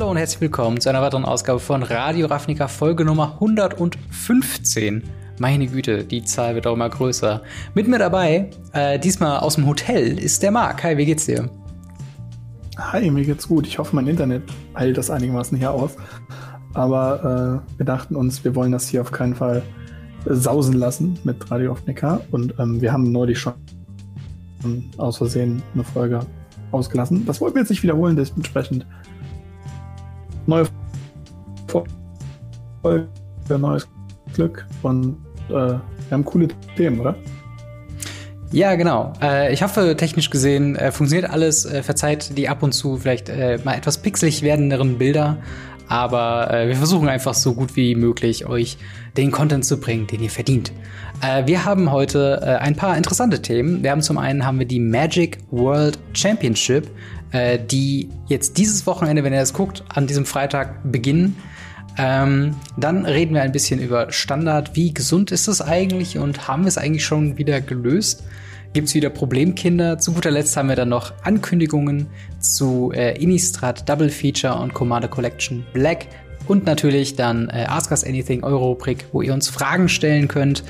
Hallo und herzlich willkommen zu einer weiteren Ausgabe von Radio Ravnica, Folge Nummer 115. Meine Güte, die Zahl wird auch immer größer. Mit mir dabei, äh, diesmal aus dem Hotel, ist der Marc. Hi, wie geht's dir? Hi, mir geht's gut. Ich hoffe, mein Internet heilt das einigermaßen hier aus. Aber äh, wir dachten uns, wir wollen das hier auf keinen Fall sausen lassen mit Radio Ravnica. Und ähm, wir haben neulich schon aus Versehen eine Folge ausgelassen. Das wollten wir jetzt nicht wiederholen, dementsprechend neue Folge, neues Glück und äh, wir haben coole Themen, oder? Ja, genau. Äh, ich hoffe, technisch gesehen äh, funktioniert alles. Äh, verzeiht die ab und zu vielleicht äh, mal etwas pixelig werdenderen Bilder. Aber äh, wir versuchen einfach so gut wie möglich euch den Content zu bringen, den ihr verdient. Wir haben heute ein paar interessante Themen. Wir haben zum einen haben wir die Magic World Championship, äh, die jetzt dieses Wochenende, wenn ihr das guckt, an diesem Freitag beginnen. Ähm, dann reden wir ein bisschen über Standard. Wie gesund ist es eigentlich und haben wir es eigentlich schon wieder gelöst? Gibt es wieder Problemkinder? Zu guter Letzt haben wir dann noch Ankündigungen zu äh, Innistrad Double Feature und Commander Collection Black. Und natürlich dann äh, Ask Us Anything Euro-Rubrik, wo ihr uns Fragen stellen könnt.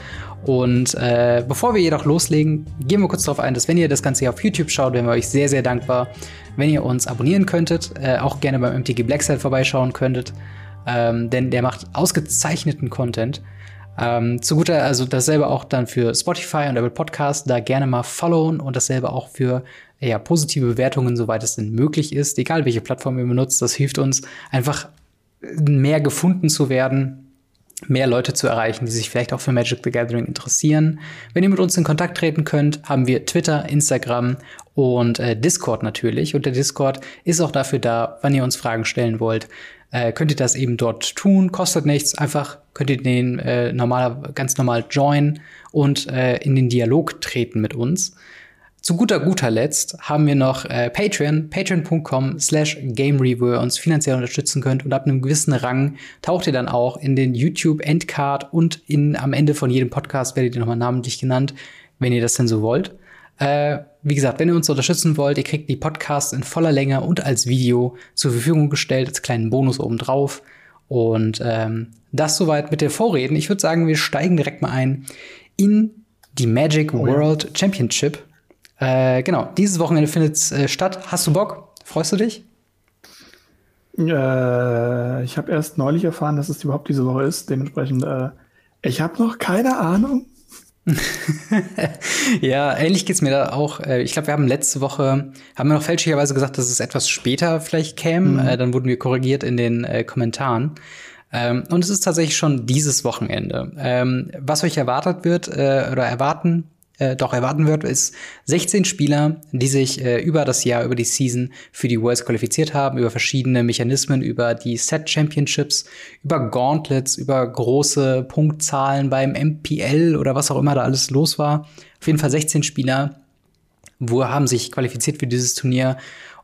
Und äh, bevor wir jedoch loslegen, gehen wir kurz darauf ein, dass wenn ihr das Ganze hier auf YouTube schaut, wären wir euch sehr, sehr dankbar, wenn ihr uns abonnieren könntet, äh, auch gerne beim MTG Blackside vorbeischauen könntet, ähm, denn der macht ausgezeichneten Content. Ähm, zu guter, also dasselbe auch dann für Spotify und Apple Podcast, da gerne mal followen und dasselbe auch für ja, positive Bewertungen, soweit es denn möglich ist, egal welche Plattform ihr benutzt, das hilft uns einfach mehr gefunden zu werden mehr Leute zu erreichen, die sich vielleicht auch für Magic the Gathering interessieren. Wenn ihr mit uns in Kontakt treten könnt, haben wir Twitter, Instagram und äh, Discord natürlich. Und der Discord ist auch dafür da, wenn ihr uns Fragen stellen wollt, äh, könnt ihr das eben dort tun. Kostet nichts. Einfach könnt ihr den äh, normal, ganz normal joinen und äh, in den Dialog treten mit uns. Zu guter guter Letzt haben wir noch äh, Patreon, patreon.com slash gamereview, wo ihr uns finanziell unterstützen könnt und ab einem gewissen Rang taucht ihr dann auch in den YouTube Endcard und in, am Ende von jedem Podcast werdet ihr nochmal namentlich genannt, wenn ihr das denn so wollt. Äh, wie gesagt, wenn ihr uns unterstützen wollt, ihr kriegt die Podcasts in voller Länge und als Video zur Verfügung gestellt, als kleinen Bonus obendrauf. Und ähm, das soweit mit der Vorreden. Ich würde sagen, wir steigen direkt mal ein in die Magic oh, World. Championship. Äh, genau, dieses Wochenende findet es äh, statt. Hast du Bock? Freust du dich? Äh, ich habe erst neulich erfahren, dass es überhaupt diese Woche ist. Dementsprechend, äh, ich habe noch keine Ahnung. ja, ähnlich geht's mir da auch. Äh, ich glaube, wir haben letzte Woche, haben wir noch fälschlicherweise gesagt, dass es etwas später vielleicht käme. Mhm. Äh, dann wurden wir korrigiert in den Kommentaren. Ähm, und es ist tatsächlich schon dieses Wochenende. Ähm, was euch erwartet wird äh, oder erwarten äh, doch erwarten wird, ist 16 Spieler, die sich äh, über das Jahr, über die Season für die Worlds qualifiziert haben, über verschiedene Mechanismen, über die Set Championships, über Gauntlets, über große Punktzahlen beim MPL oder was auch immer da alles los war. Auf jeden Fall 16 Spieler, wo haben sich qualifiziert für dieses Turnier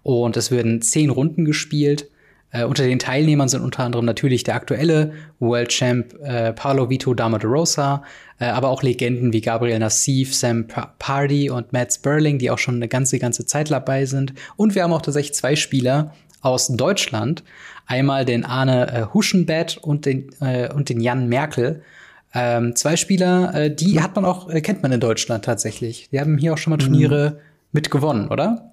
und es werden 10 Runden gespielt. Äh, unter den Teilnehmern sind unter anderem natürlich der aktuelle World Champ äh, Paolo Vito Dama de Rosa, äh, aber auch Legenden wie Gabriel Nassif, Sam Pardy und Matt Sperling, die auch schon eine ganze, ganze Zeit dabei sind. Und wir haben auch tatsächlich zwei Spieler aus Deutschland. Einmal den Arne äh, Huschenbett und den, äh, und den Jan Merkel. Ähm, zwei Spieler, äh, die hat man auch, äh, kennt man in Deutschland tatsächlich. Die haben hier auch schon mal Turniere mhm. mit gewonnen, oder?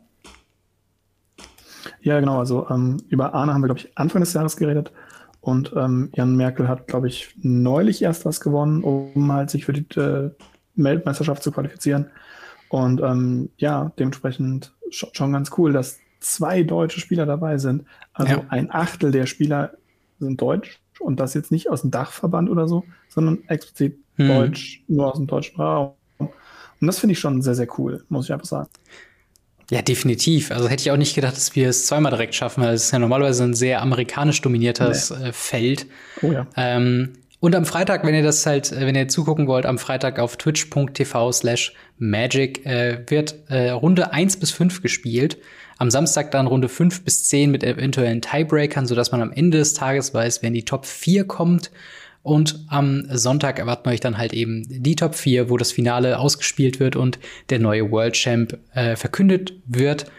Ja, genau. Also ähm, über Arne haben wir, glaube ich, Anfang des Jahres geredet. Und ähm, Jan Merkel hat, glaube ich, neulich erst was gewonnen, um halt sich für die äh, Weltmeisterschaft zu qualifizieren. Und ähm, ja, dementsprechend schon, schon ganz cool, dass zwei deutsche Spieler dabei sind. Also ja. ein Achtel der Spieler sind deutsch und das jetzt nicht aus dem Dachverband oder so, sondern explizit hm. deutsch, nur aus dem deutschen Raum. Und das finde ich schon sehr, sehr cool, muss ich einfach sagen. Ja, definitiv. Also hätte ich auch nicht gedacht, dass wir es zweimal direkt schaffen, weil es ist ja normalerweise ein sehr amerikanisch dominiertes nee. äh, Feld. Oh ja. Ähm, und am Freitag, wenn ihr das halt, äh, wenn ihr zugucken wollt, am Freitag auf twitch.tv slash magic äh, wird äh, Runde 1 bis 5 gespielt. Am Samstag dann Runde 5 bis 10 mit eventuellen Tiebreakern, sodass man am Ende des Tages weiß, wer in die Top 4 kommt. Und am Sonntag erwarten euch dann halt eben die Top 4, wo das Finale ausgespielt wird und der neue World Champ äh, verkündet wird.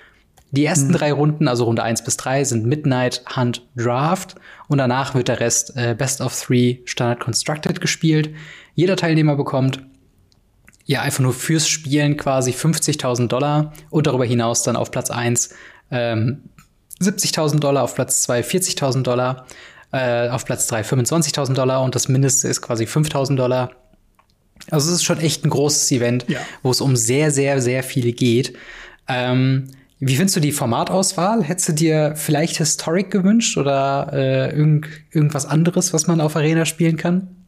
Die ersten mhm. drei Runden, also Runde 1 bis 3, sind Midnight, Hunt, Draft und danach wird der Rest äh, Best of Three Standard Constructed gespielt. Jeder Teilnehmer bekommt ja einfach nur fürs Spielen quasi 50.000 Dollar und darüber hinaus dann auf Platz 1 ähm, 70.000 Dollar, auf Platz 2 40.000 Dollar, äh, auf Platz 3 25.000 Dollar und das Mindeste ist quasi 5.000 Dollar. Also es ist schon echt ein großes Event, ja. wo es um sehr, sehr, sehr viel geht. Ähm, wie findest du die Formatauswahl? Hättest du dir vielleicht Historic gewünscht oder äh, irgend, irgendwas anderes, was man auf Arena spielen kann?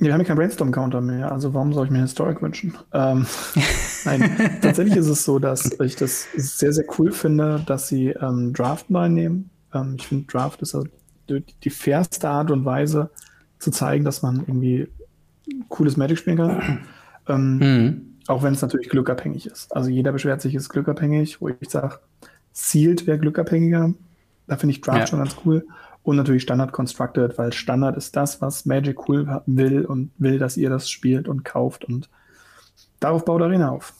Wir haben ja keinen Brainstorm-Counter mehr, also warum soll ich mir Historic wünschen? Ähm, nein, tatsächlich ist es so, dass ich das sehr, sehr cool finde, dass sie ähm, Draft reinnehmen. Ähm, ich finde, Draft ist also die fairste Art und Weise zu zeigen, dass man irgendwie cooles Magic spielen kann. Ähm, mhm. Auch wenn es natürlich glückabhängig ist. Also jeder beschwert sich, ist glückabhängig, wo ich sage, Sealed wäre glückabhängiger. Da finde ich Draft ja. schon ganz cool. Und natürlich Standard Constructed, weil Standard ist das, was Magic cool will und will, dass ihr das spielt und kauft. Und darauf baut Arena auf.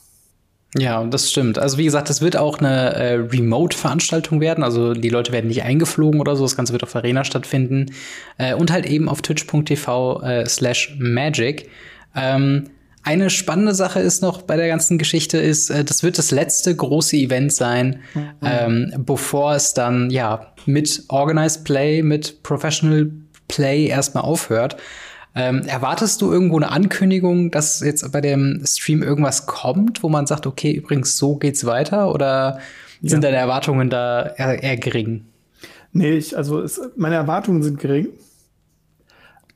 Ja, das stimmt. Also wie gesagt, das wird auch eine äh, Remote-Veranstaltung werden. Also die Leute werden nicht eingeflogen oder so. Das Ganze wird auf Arena stattfinden. Äh, und halt eben auf twitch.tv äh, slash magic. Ähm, eine spannende Sache ist noch bei der ganzen Geschichte ist, äh, das wird das letzte große Event sein, mhm. ähm, bevor es dann ja mit Organized Play, mit Professional Play erstmal aufhört. Ähm, erwartest du irgendwo eine Ankündigung, dass jetzt bei dem Stream irgendwas kommt, wo man sagt, okay, übrigens so geht's weiter, oder ja. sind deine Erwartungen da eher, eher gering? Nee, ich, also es, meine Erwartungen sind gering.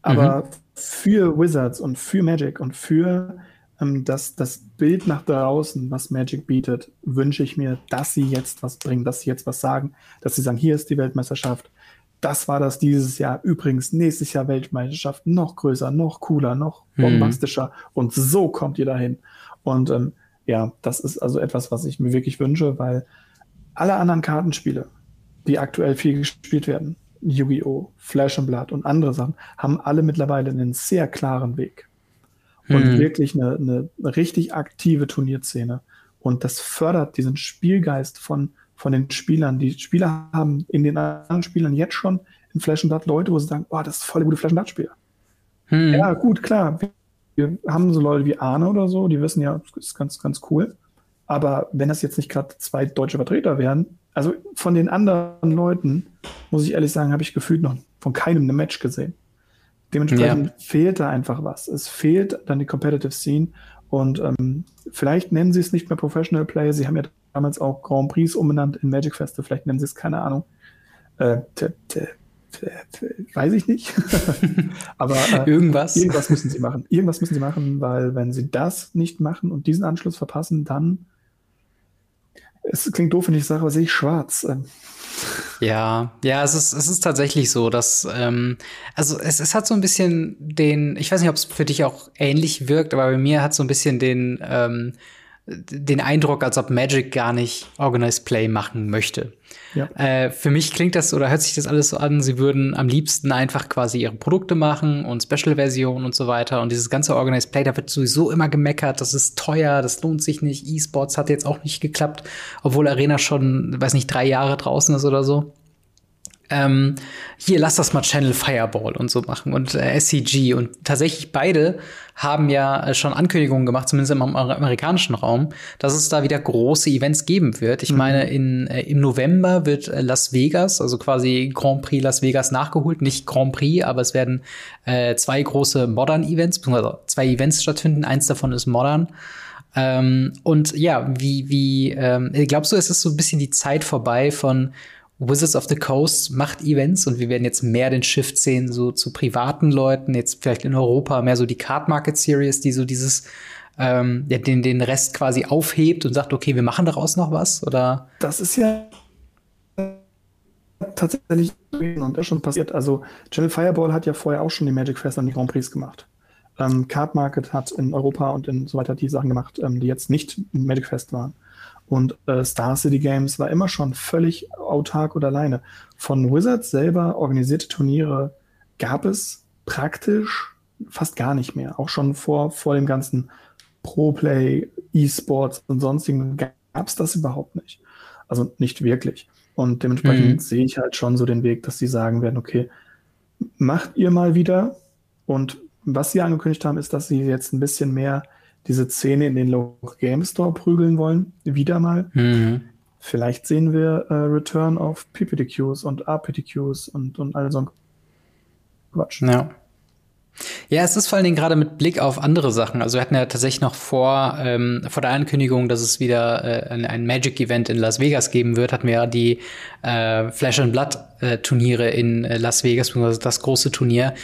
Aber mhm für Wizards und für Magic und für ähm, das, das Bild nach draußen, was Magic bietet, wünsche ich mir, dass sie jetzt was bringen, dass sie jetzt was sagen, dass sie sagen, hier ist die Weltmeisterschaft. Das war das dieses Jahr. Übrigens, nächstes Jahr Weltmeisterschaft noch größer, noch cooler, noch mhm. bombastischer. Mhm. Und so kommt ihr dahin. Und ähm, ja, das ist also etwas, was ich mir wirklich wünsche, weil alle anderen Kartenspiele, die aktuell viel gespielt werden, Yu-Gi-Oh!, Flash and Blood und andere Sachen haben alle mittlerweile einen sehr klaren Weg. Und hm. wirklich eine, eine richtig aktive Turnierszene. Und das fördert diesen Spielgeist von, von den Spielern. Die Spieler haben in den anderen Spielern jetzt schon in Flash and Blood Leute, wo sie sagen, oh, das ist voll gute Flash and Blood-Spieler. Hm. Ja, gut, klar. Wir haben so Leute wie Arne oder so, die wissen ja, das ist ganz, ganz cool. Aber wenn das jetzt nicht gerade zwei deutsche Vertreter wären, also von den anderen Leuten, muss ich ehrlich sagen, habe ich gefühlt noch von keinem ein Match gesehen. Dementsprechend ja. fehlt da einfach was. Es fehlt dann die Competitive Scene und ähm, vielleicht nennen sie es nicht mehr Professional Play. Sie haben ja damals auch Grand Prix umbenannt in Magic Feste. Vielleicht nennen sie es, keine Ahnung. Äh, weiß ich nicht. Aber äh, irgendwas. irgendwas müssen sie machen. Irgendwas müssen sie machen, weil wenn sie das nicht machen und diesen Anschluss verpassen, dann es klingt doof, wenn ich sage, aber sehe ich schwarz. Ähm. Ja, ja, es ist, es ist tatsächlich so, dass, ähm, also es, es hat so ein bisschen den, ich weiß nicht, ob es für dich auch ähnlich wirkt, aber bei mir hat so ein bisschen den, ähm, den Eindruck, als ob Magic gar nicht Organized Play machen möchte. Ja. Äh, für mich klingt das oder hört sich das alles so an, sie würden am liebsten einfach quasi ihre Produkte machen und Special-Versionen und so weiter. Und dieses ganze Organized Play, da wird sowieso immer gemeckert, das ist teuer, das lohnt sich nicht. E-Sports hat jetzt auch nicht geklappt, obwohl Arena schon, weiß nicht, drei Jahre draußen ist oder so ähm, hier lass das mal Channel Fireball und so machen und äh, SCG und tatsächlich beide haben ja äh, schon Ankündigungen gemacht, zumindest im amerikanischen Raum, dass es da wieder große Events geben wird. Ich mhm. meine, in, äh, im November wird äh, Las Vegas, also quasi Grand Prix Las Vegas nachgeholt, nicht Grand Prix, aber es werden äh, zwei große Modern Events, beziehungsweise zwei Events stattfinden. Eins davon ist Modern. Ähm, und ja, wie, wie ähm, glaubst du, es ist so ein bisschen die Zeit vorbei von Wizards of the Coast macht Events und wir werden jetzt mehr den Shift sehen, so zu privaten Leuten, jetzt vielleicht in Europa mehr so die Card Market Series, die so dieses, ähm, den, den Rest quasi aufhebt und sagt, okay, wir machen daraus noch was, oder? Das ist ja tatsächlich und das schon passiert. Also Channel Fireball hat ja vorher auch schon die Magic Fest an die Grand Prix gemacht. Ähm, Card Market hat in Europa und in so weiter die Sachen gemacht, ähm, die jetzt nicht Magic Fest waren. Und äh, Star City Games war immer schon völlig autark oder alleine. Von Wizards selber organisierte Turniere gab es praktisch fast gar nicht mehr. Auch schon vor, vor dem ganzen Pro-Play, E-Sports und sonstigen gab es das überhaupt nicht. Also nicht wirklich. Und dementsprechend mhm. sehe ich halt schon so den Weg, dass sie sagen werden, okay, macht ihr mal wieder. Und was sie angekündigt haben, ist, dass sie jetzt ein bisschen mehr diese Szene in den Local Game Store prügeln wollen. Wieder mal. Mhm. Vielleicht sehen wir äh, Return of PPTQs und RPTQs und, und all so ein Quatsch. Ja. Ja, es ist vor allen Dingen gerade mit Blick auf andere Sachen. Also wir hatten ja tatsächlich noch vor, ähm, vor der Ankündigung, dass es wieder äh, ein, ein Magic-Event in Las Vegas geben wird, hatten wir ja die äh, Flash and Blood-Turniere äh, in äh, Las Vegas, beziehungsweise das große Turnier.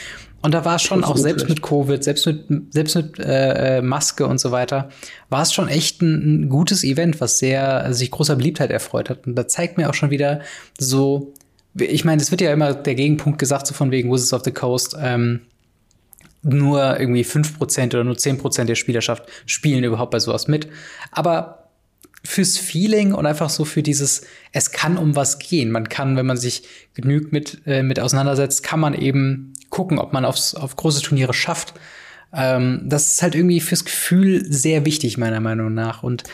Und da war es schon auch selbst mit Covid, selbst mit, selbst mit äh, äh, Maske und so weiter, war es schon echt ein, ein gutes Event, was sehr sich großer Beliebtheit erfreut hat. Und da zeigt mir auch schon wieder so, ich meine, es wird ja immer der Gegenpunkt gesagt, so von wegen Wizards of the Coast, ähm, nur irgendwie 5% oder nur 10% der Spielerschaft spielen überhaupt bei sowas mit. Aber fürs Feeling und einfach so für dieses, es kann um was gehen. Man kann, wenn man sich genügt mit, äh, mit auseinandersetzt, kann man eben gucken, ob man aufs, auf große Turniere schafft. Ähm, das ist halt irgendwie fürs Gefühl sehr wichtig, meiner Meinung nach. Und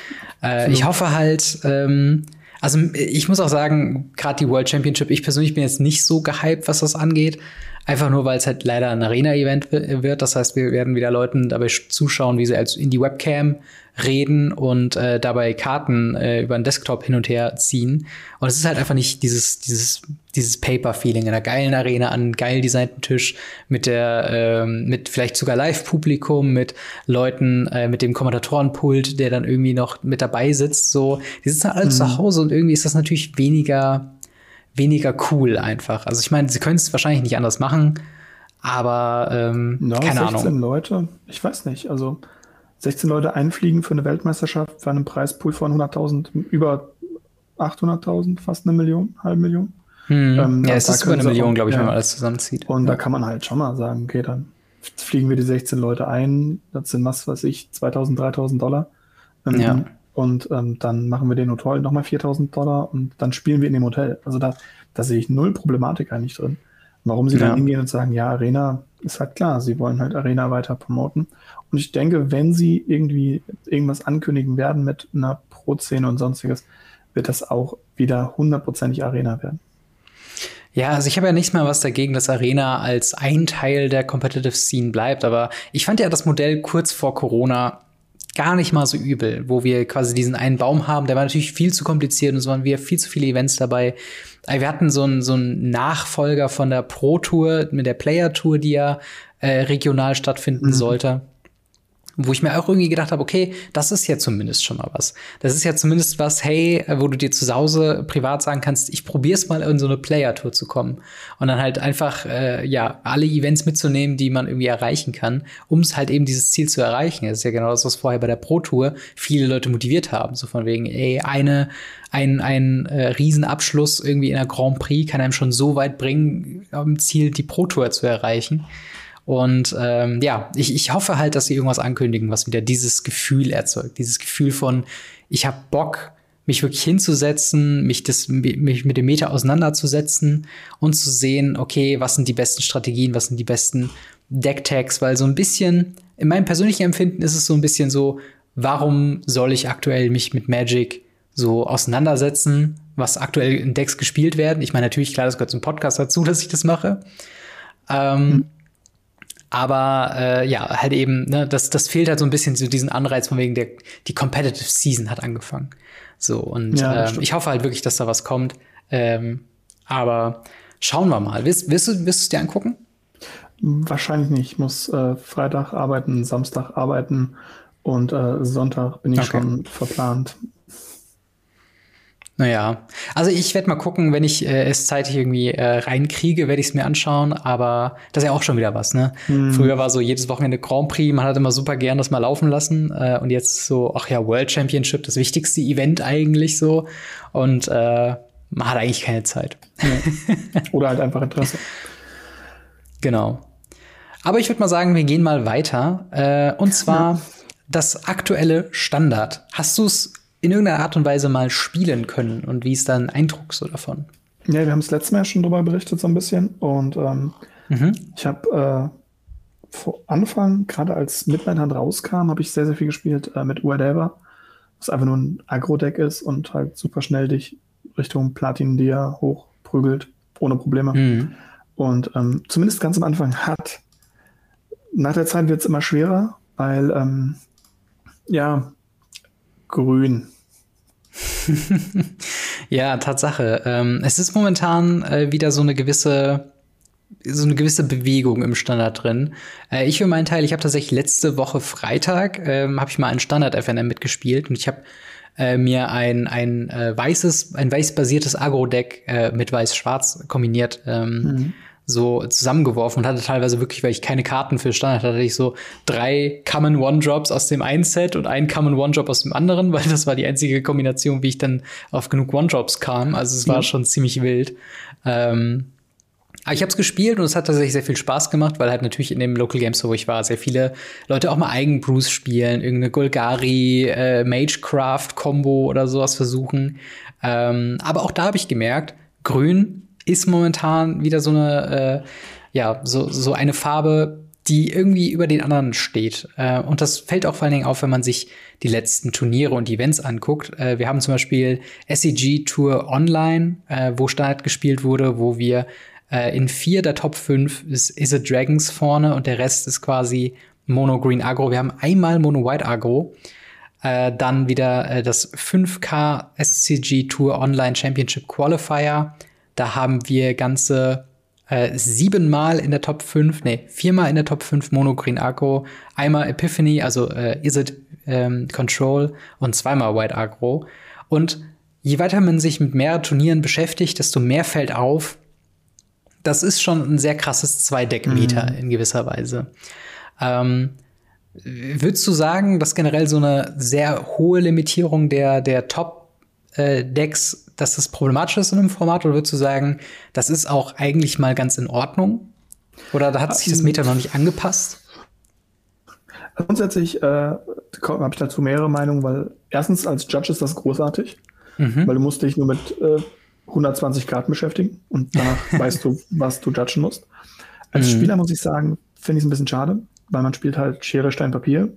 äh, ich hoffe halt, ähm, also ich muss auch sagen, gerade die World Championship, ich persönlich bin jetzt nicht so gehypt, was das angeht. Einfach nur, weil es halt leider ein Arena-Event wird. Das heißt, wir werden wieder Leuten dabei zuschauen, wie sie als in die Webcam reden und äh, dabei Karten äh, über den Desktop hin und her ziehen. Und es ist halt einfach nicht dieses, dieses, dieses Paper-Feeling in einer geilen Arena an einem geil designten Tisch mit der, ähm, mit vielleicht sogar Live-Publikum, mit Leuten, äh, mit dem Kommentatorenpult, der dann irgendwie noch mit dabei sitzt. So, die sitzen alle mhm. zu Hause und irgendwie ist das natürlich weniger weniger cool einfach. Also ich meine, sie können es wahrscheinlich nicht anders machen, aber ähm, no, keine 16 Ahnung. Leute, ich weiß nicht, also 16 Leute einfliegen für eine Weltmeisterschaft für einen Preispool von 100.000, über 800.000, fast eine Million, halbe Million. Hm. Ähm, ja, es ist über eine Million, glaube ich, ja. wenn man alles zusammenzieht. Und ja. da kann man halt schon mal sagen, okay, dann fliegen wir die 16 Leute ein, das sind was weiß ich, 2.000, 3.000 Dollar. Ähm, ja. Und ähm, dann machen wir den Hotel nochmal 4000 Dollar und dann spielen wir in dem Hotel. Also da, da sehe ich null Problematik eigentlich drin. Warum sie ja. dann hingehen und sagen, ja, Arena ist halt klar, sie wollen halt Arena weiter promoten. Und ich denke, wenn sie irgendwie irgendwas ankündigen werden mit einer Pro-Szene und sonstiges, wird das auch wieder hundertprozentig Arena werden. Ja, also ich habe ja nicht mal was dagegen, dass Arena als ein Teil der Competitive Scene bleibt, aber ich fand ja das Modell kurz vor Corona gar nicht mal so übel, wo wir quasi diesen einen Baum haben, der war natürlich viel zu kompliziert und es waren wieder viel zu viele Events dabei. Wir hatten so einen so einen Nachfolger von der Pro Tour mit der Player Tour, die ja äh, regional stattfinden mhm. sollte wo ich mir auch irgendwie gedacht habe, okay, das ist ja zumindest schon mal was. Das ist ja zumindest was, hey, wo du dir zu Hause privat sagen kannst, ich probier's mal in so eine Player-Tour zu kommen. Und dann halt einfach, äh, ja, alle Events mitzunehmen, die man irgendwie erreichen kann, um es halt eben dieses Ziel zu erreichen. Das ist ja genau das, was vorher bei der Pro-Tour viele Leute motiviert haben. So von wegen, ey, eine, ein, ein äh, Riesenabschluss irgendwie in der Grand Prix kann einem schon so weit bringen, um Ziel die Pro-Tour zu erreichen. Und ähm, ja, ich, ich hoffe halt, dass sie irgendwas ankündigen, was wieder dieses Gefühl erzeugt. Dieses Gefühl von, ich habe Bock, mich wirklich hinzusetzen, mich, das, mich mit dem Meta auseinanderzusetzen und zu sehen, okay, was sind die besten Strategien, was sind die besten Deck-Tags, weil so ein bisschen, in meinem persönlichen Empfinden ist es so ein bisschen so, warum soll ich aktuell mich mit Magic so auseinandersetzen, was aktuell in Decks gespielt werden? Ich meine, natürlich, klar, das gehört zum Podcast dazu, dass ich das mache. Ähm, mhm. Aber äh, ja, halt eben, ne, das, das fehlt halt so ein bisschen so diesen Anreiz von wegen der, die Competitive Season hat angefangen. So, und ja, ähm, ich hoffe halt wirklich, dass da was kommt. Ähm, aber schauen wir mal. Willst, willst, du, willst du es dir angucken? Wahrscheinlich nicht. Ich muss äh, Freitag arbeiten, Samstag arbeiten und äh, Sonntag bin ich okay. schon verplant. Naja, also ich werde mal gucken, wenn ich äh, es zeitig irgendwie äh, reinkriege, werde ich es mir anschauen, aber das ist ja auch schon wieder was, ne? Hm. Früher war so jedes Wochenende Grand Prix, man hat immer super gern das mal laufen lassen äh, und jetzt so, ach ja, World Championship, das wichtigste Event eigentlich so und äh, man hat eigentlich keine Zeit. Ja. Oder halt einfach Interesse. genau. Aber ich würde mal sagen, wir gehen mal weiter äh, und zwar ja. das aktuelle Standard. Hast du es in irgendeiner Art und Weise mal spielen können und wie ist dein Eindruck so davon? Ja, wir haben es letztes Mal schon darüber berichtet so ein bisschen und ähm, mhm. ich habe äh, vor Anfang, gerade als Midnight Hunt rauskam, habe ich sehr, sehr viel gespielt äh, mit Uadeva was einfach nur ein Agro-Deck ist und halt super schnell dich Richtung Platin-Dia hochprügelt, ohne Probleme. Mhm. Und ähm, zumindest ganz am Anfang hat. Nach der Zeit wird es immer schwerer, weil, ähm, ja, grün. ja, Tatsache. Ähm, es ist momentan äh, wieder so eine gewisse so eine gewisse Bewegung im Standard drin. Äh, ich für meinen Teil, ich habe tatsächlich letzte Woche Freitag ähm, habe ich mal einen Standard FNM mitgespielt und ich habe äh, mir ein ein äh, weißes ein weiß basiertes Agro Deck äh, mit weiß schwarz kombiniert ähm, mhm so zusammengeworfen und hatte teilweise wirklich, weil ich keine Karten für Standard hatte, hatte ich so drei Common One-Drops aus dem einen Set und einen Common One-Drop aus dem anderen, weil das war die einzige Kombination, wie ich dann auf genug One-Drops kam. Also es war ja. schon ziemlich wild. Ähm, aber ich habe es gespielt und es hat tatsächlich sehr viel Spaß gemacht, weil halt natürlich in dem Local Games, wo ich war, sehr viele Leute auch mal Eigenbrews spielen, irgendeine Golgari, äh, Magecraft-Combo oder sowas versuchen. Ähm, aber auch da habe ich gemerkt, Grün ist momentan wieder so eine, äh, ja, so, so eine Farbe, die irgendwie über den anderen steht. Äh, und das fällt auch vor allen Dingen auf, wenn man sich die letzten Turniere und Events anguckt. Äh, wir haben zum Beispiel SEG Tour Online, äh, wo Standard gespielt wurde, wo wir äh, in vier der Top 5 ist Is It Dragons vorne und der Rest ist quasi Mono Green Agro. Wir haben einmal Mono White Agro. Äh, dann wieder äh, das 5K SCG Tour Online Championship Qualifier da haben wir ganze äh, siebenmal in der Top 5, nee, viermal in der Top 5 Mono Green Agro, einmal Epiphany, also äh, Is It ähm, Control und zweimal White Agro. Und je weiter man sich mit mehreren Turnieren beschäftigt, desto mehr fällt auf, das ist schon ein sehr krasses Zwei-Deck-Meter mhm. in gewisser Weise. Ähm, würdest du sagen, dass generell so eine sehr hohe Limitierung der, der Top-Decks äh, dass das problematisch ist in einem Format oder würdest du sagen, das ist auch eigentlich mal ganz in Ordnung? Oder da hat sich das Meta noch nicht angepasst? Grundsätzlich äh, habe ich dazu mehrere Meinungen, weil erstens als Judge ist das großartig, mhm. weil du musst dich nur mit äh, 120 Karten beschäftigen und danach weißt du, was du judgen musst. Als mhm. Spieler muss ich sagen, finde ich es ein bisschen schade, weil man spielt halt Schere, Stein, Papier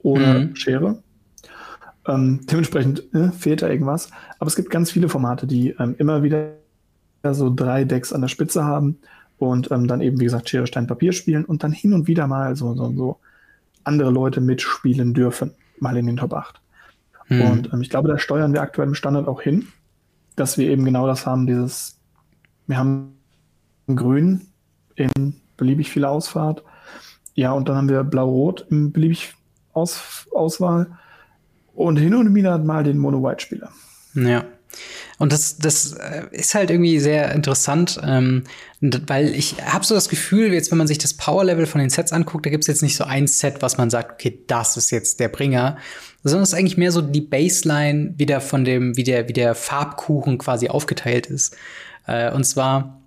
oder mhm. Schere. Ähm, dementsprechend äh, fehlt da irgendwas. Aber es gibt ganz viele Formate, die ähm, immer wieder so drei Decks an der Spitze haben und ähm, dann eben, wie gesagt, Schere, Stein, Papier spielen und dann hin und wieder mal so, so, so andere Leute mitspielen dürfen, mal in den Top 8. Hm. Und ähm, ich glaube, da steuern wir aktuell im Standard auch hin, dass wir eben genau das haben, dieses, wir haben Grün in beliebig viel Ausfahrt, ja, und dann haben wir Blau-Rot in beliebig Aus Auswahl und hin und wieder mal den Mono-White-Spieler. Ja. Und das, das äh, ist halt irgendwie sehr interessant, ähm, weil ich habe so das Gefühl, jetzt wenn man sich das Power-Level von den Sets anguckt, da gibt's jetzt nicht so ein Set, was man sagt, okay, das ist jetzt der Bringer, sondern es ist eigentlich mehr so die Baseline wieder von dem, wie der, wie der Farbkuchen quasi aufgeteilt ist. Äh, und zwar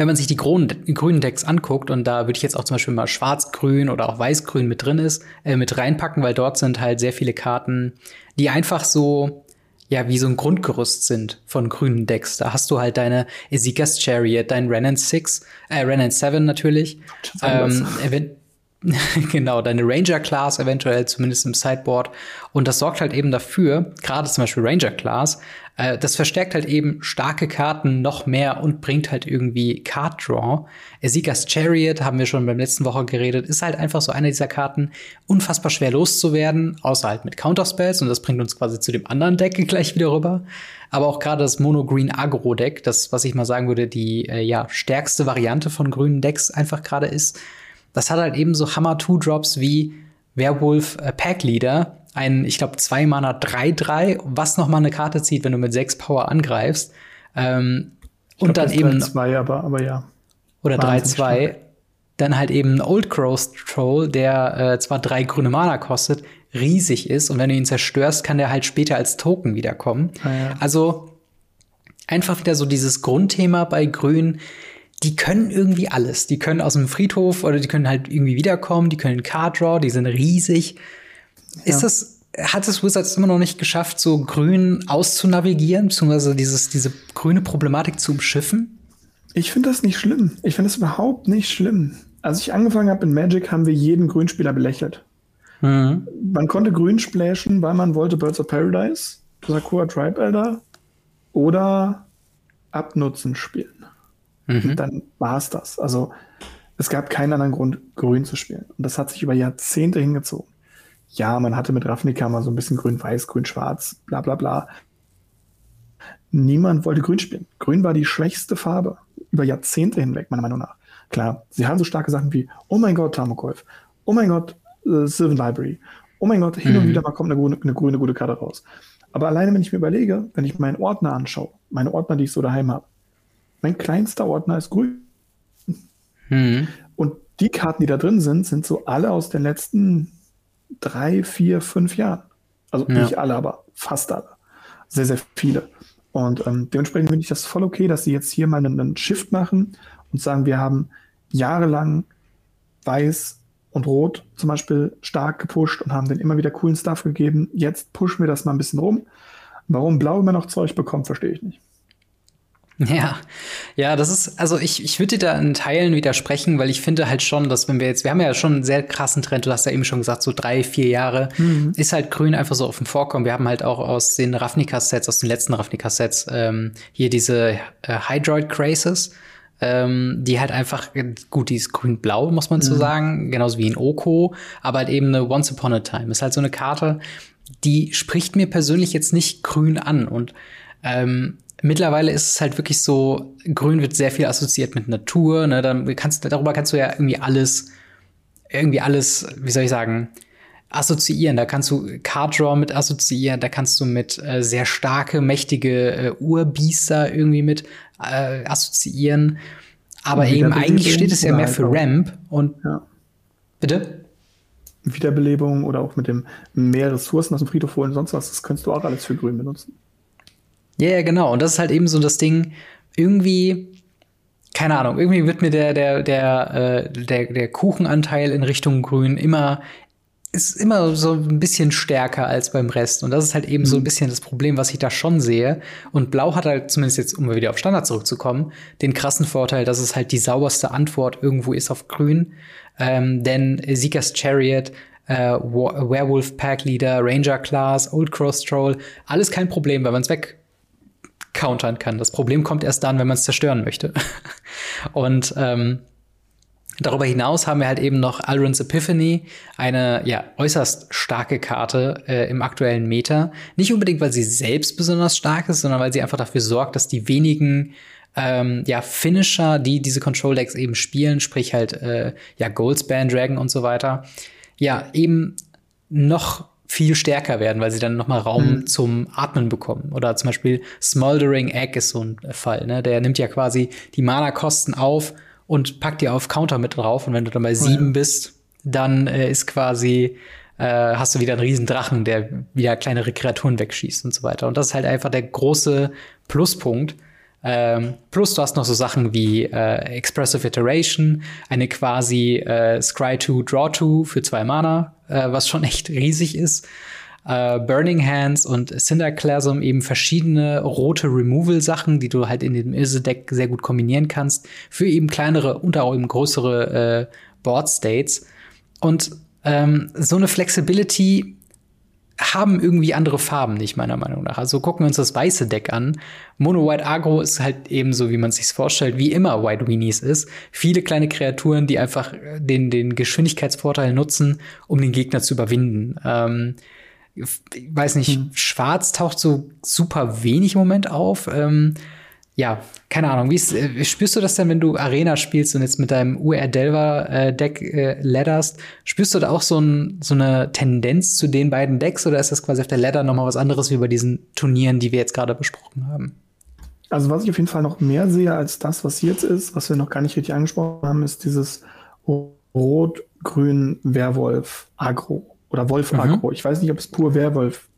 wenn man sich die grünen Decks anguckt, und da würde ich jetzt auch zum Beispiel mal schwarz-grün oder auch weiß-grün mit drin ist, äh, mit reinpacken, weil dort sind halt sehr viele Karten, die einfach so, ja, wie so ein Grundgerüst sind von grünen Decks. Da hast du halt deine Ezekias Chariot, dein Renan 6, äh, Renan 7 natürlich. Ähm, genau, deine Ranger-Class eventuell, zumindest im Sideboard. Und das sorgt halt eben dafür, gerade zum Beispiel Ranger-Class, äh, das verstärkt halt eben starke Karten noch mehr und bringt halt irgendwie Card-Draw. Esikas Chariot, haben wir schon beim letzten Woche geredet, ist halt einfach so eine dieser Karten, unfassbar schwer loszuwerden, außer halt mit Counterspells. Und das bringt uns quasi zu dem anderen Deck gleich wieder rüber. Aber auch gerade das Mono-Green Agro-Deck, das, was ich mal sagen würde, die äh, ja, stärkste Variante von grünen Decks einfach gerade ist, das hat halt eben so Hammer-Two-Drops wie Werwolf äh, Pack Leader, ein, ich glaube, zwei Mana 3-3, was noch mal eine Karte zieht, wenn du mit sechs Power angreifst. Ähm, und dann eben. 3-2, aber, aber ja. Oder 3-2. Dann halt eben ein Old Crows Troll, der äh, zwar drei grüne Mana kostet, riesig ist und wenn du ihn zerstörst, kann der halt später als Token wiederkommen. Ah, ja. Also einfach wieder so dieses Grundthema bei Grün die können irgendwie alles. Die können aus dem Friedhof oder die können halt irgendwie wiederkommen, die können Card Draw, die sind riesig. Ja. Ist das, hat es Wizards immer noch nicht geschafft, so grün auszunavigieren, beziehungsweise dieses, diese grüne Problematik zu umschiffen? Ich finde das nicht schlimm. Ich finde das überhaupt nicht schlimm. Als ich angefangen habe in Magic, haben wir jeden Grünspieler belächelt. Mhm. Man konnte grün splashen, weil man wollte Birds of Paradise, Sakura Tribe Elder oder Abnutzen spielen. Mhm. Dann war es das. Also es gab keinen anderen Grund, grün zu spielen. Und das hat sich über Jahrzehnte hingezogen. Ja, man hatte mit Ravnica mal so ein bisschen grün-weiß, grün-schwarz, bla bla bla. Niemand wollte grün spielen. Grün war die schwächste Farbe über Jahrzehnte hinweg, meiner Meinung nach. Klar, sie haben so starke Sachen wie, oh mein Gott, Tamokov, oh mein Gott, äh, Sylvan Library, oh mein Gott, hin mhm. und wieder mal kommt eine grüne, eine grüne gute Karte raus. Aber alleine, wenn ich mir überlege, wenn ich meinen Ordner anschaue, meine Ordner, die ich so daheim habe, mein kleinster Ordner ist grün. Mhm. Und die Karten, die da drin sind, sind so alle aus den letzten drei, vier, fünf Jahren. Also ja. nicht alle, aber fast alle. Sehr, sehr viele. Und ähm, dementsprechend finde ich das voll okay, dass sie jetzt hier mal einen, einen Shift machen und sagen, wir haben jahrelang weiß und rot zum Beispiel stark gepusht und haben den immer wieder coolen Stuff gegeben. Jetzt pushen wir das mal ein bisschen rum. Warum blau immer noch Zeug bekommt, verstehe ich nicht. Ja, ja, das ist, also ich, ich würde dir da in Teilen widersprechen, weil ich finde halt schon, dass wenn wir jetzt, wir haben ja schon einen sehr krassen Trend, du hast ja eben schon gesagt, so drei, vier Jahre, mhm. ist halt grün einfach so auf dem Vorkommen. Wir haben halt auch aus den Ravnica-Sets, aus den letzten Ravnica-Sets, ähm, hier diese äh, Hydroid Crazes, ähm, die halt einfach, gut, die ist grün-blau, muss man mhm. so sagen, genauso wie in Oko, aber halt eben eine Once Upon a Time. Ist halt so eine Karte, die spricht mir persönlich jetzt nicht grün an und ähm, mittlerweile ist es halt wirklich so, Grün wird sehr viel assoziiert mit Natur. Ne? Dann kannst, darüber kannst du ja irgendwie alles, irgendwie alles, wie soll ich sagen, assoziieren. Da kannst du Card Draw mit assoziieren, da kannst du mit äh, sehr starke, mächtige äh, Urbiester irgendwie mit äh, assoziieren. Aber eben eigentlich steht es ja mehr für Ramp und ja. bitte? Wiederbelebung oder auch mit dem mehr Ressourcen aus dem Friedhof holen, sonst was, das könntest du auch alles für Grün benutzen. Ja, yeah, genau. Und das ist halt eben so das Ding, irgendwie, keine Ahnung, irgendwie wird mir der, der, der, äh, der, der Kuchenanteil in Richtung Grün immer, ist immer so ein bisschen stärker als beim Rest. Und das ist halt eben mhm. so ein mhm. bisschen das Problem, was ich da schon sehe. Und Blau hat halt, zumindest jetzt, um wieder auf Standard zurückzukommen, den krassen Vorteil, dass es halt die sauberste Antwort irgendwo ist auf Grün. Ähm, denn Seekers Chariot, äh, Werewolf Pack Leader, Ranger Class, Old Cross Troll, alles kein Problem, weil man es weg countern kann. Das Problem kommt erst dann, wenn man es zerstören möchte. Und ähm, Darüber hinaus haben wir halt eben noch Alrun's Epiphany, eine ja äußerst starke Karte äh, im aktuellen Meta. Nicht unbedingt, weil sie selbst besonders stark ist, sondern weil sie einfach dafür sorgt, dass die wenigen ähm, ja Finisher, die diese Control Decks eben spielen, sprich halt äh, ja Goldspan Dragon und so weiter, ja eben noch viel stärker werden, weil sie dann noch mal Raum mhm. zum Atmen bekommen. Oder zum Beispiel Smoldering Egg ist so ein Fall. Ne? Der nimmt ja quasi die Mana-Kosten auf und packt die auf Counter mit drauf. Und wenn du dann bei sieben ja. bist, dann äh, ist quasi äh, hast du wieder einen riesen Drachen, der wieder kleinere Kreaturen wegschießt und so weiter. Und das ist halt einfach der große Pluspunkt. Ähm, plus du hast noch so Sachen wie äh, Expressive Iteration, eine quasi äh, Scry 2 Draw 2 für zwei Mana, äh, was schon echt riesig ist. Äh, Burning Hands und Cinderclasm eben verschiedene rote Removal-Sachen, die du halt in dem Ilse-Deck sehr gut kombinieren kannst, für eben kleinere und auch eben größere äh, Board-States. Und ähm, so eine Flexibility haben irgendwie andere Farben nicht, meiner Meinung nach. Also gucken wir uns das weiße Deck an. Mono White Agro ist halt eben so, wie man sich vorstellt, wie immer White Weenies ist. Viele kleine Kreaturen, die einfach den, den Geschwindigkeitsvorteil nutzen, um den Gegner zu überwinden. Ähm, ich weiß nicht, hm. Schwarz taucht so super wenig im Moment auf. Ähm, ja, keine Ahnung. Wie äh, spürst du das denn, wenn du Arena spielst und jetzt mit deinem UR Delver äh, Deck äh, ladderst? Spürst du da auch so, ein, so eine Tendenz zu den beiden Decks oder ist das quasi auf der Ladder nochmal was anderes wie bei diesen Turnieren, die wir jetzt gerade besprochen haben? Also was ich auf jeden Fall noch mehr sehe als das, was jetzt ist, was wir noch gar nicht richtig angesprochen haben, ist dieses Rot-Grün Werwolf Agro oder Wolf Agro. Mhm. Ich weiß nicht, ob es pur Werwolf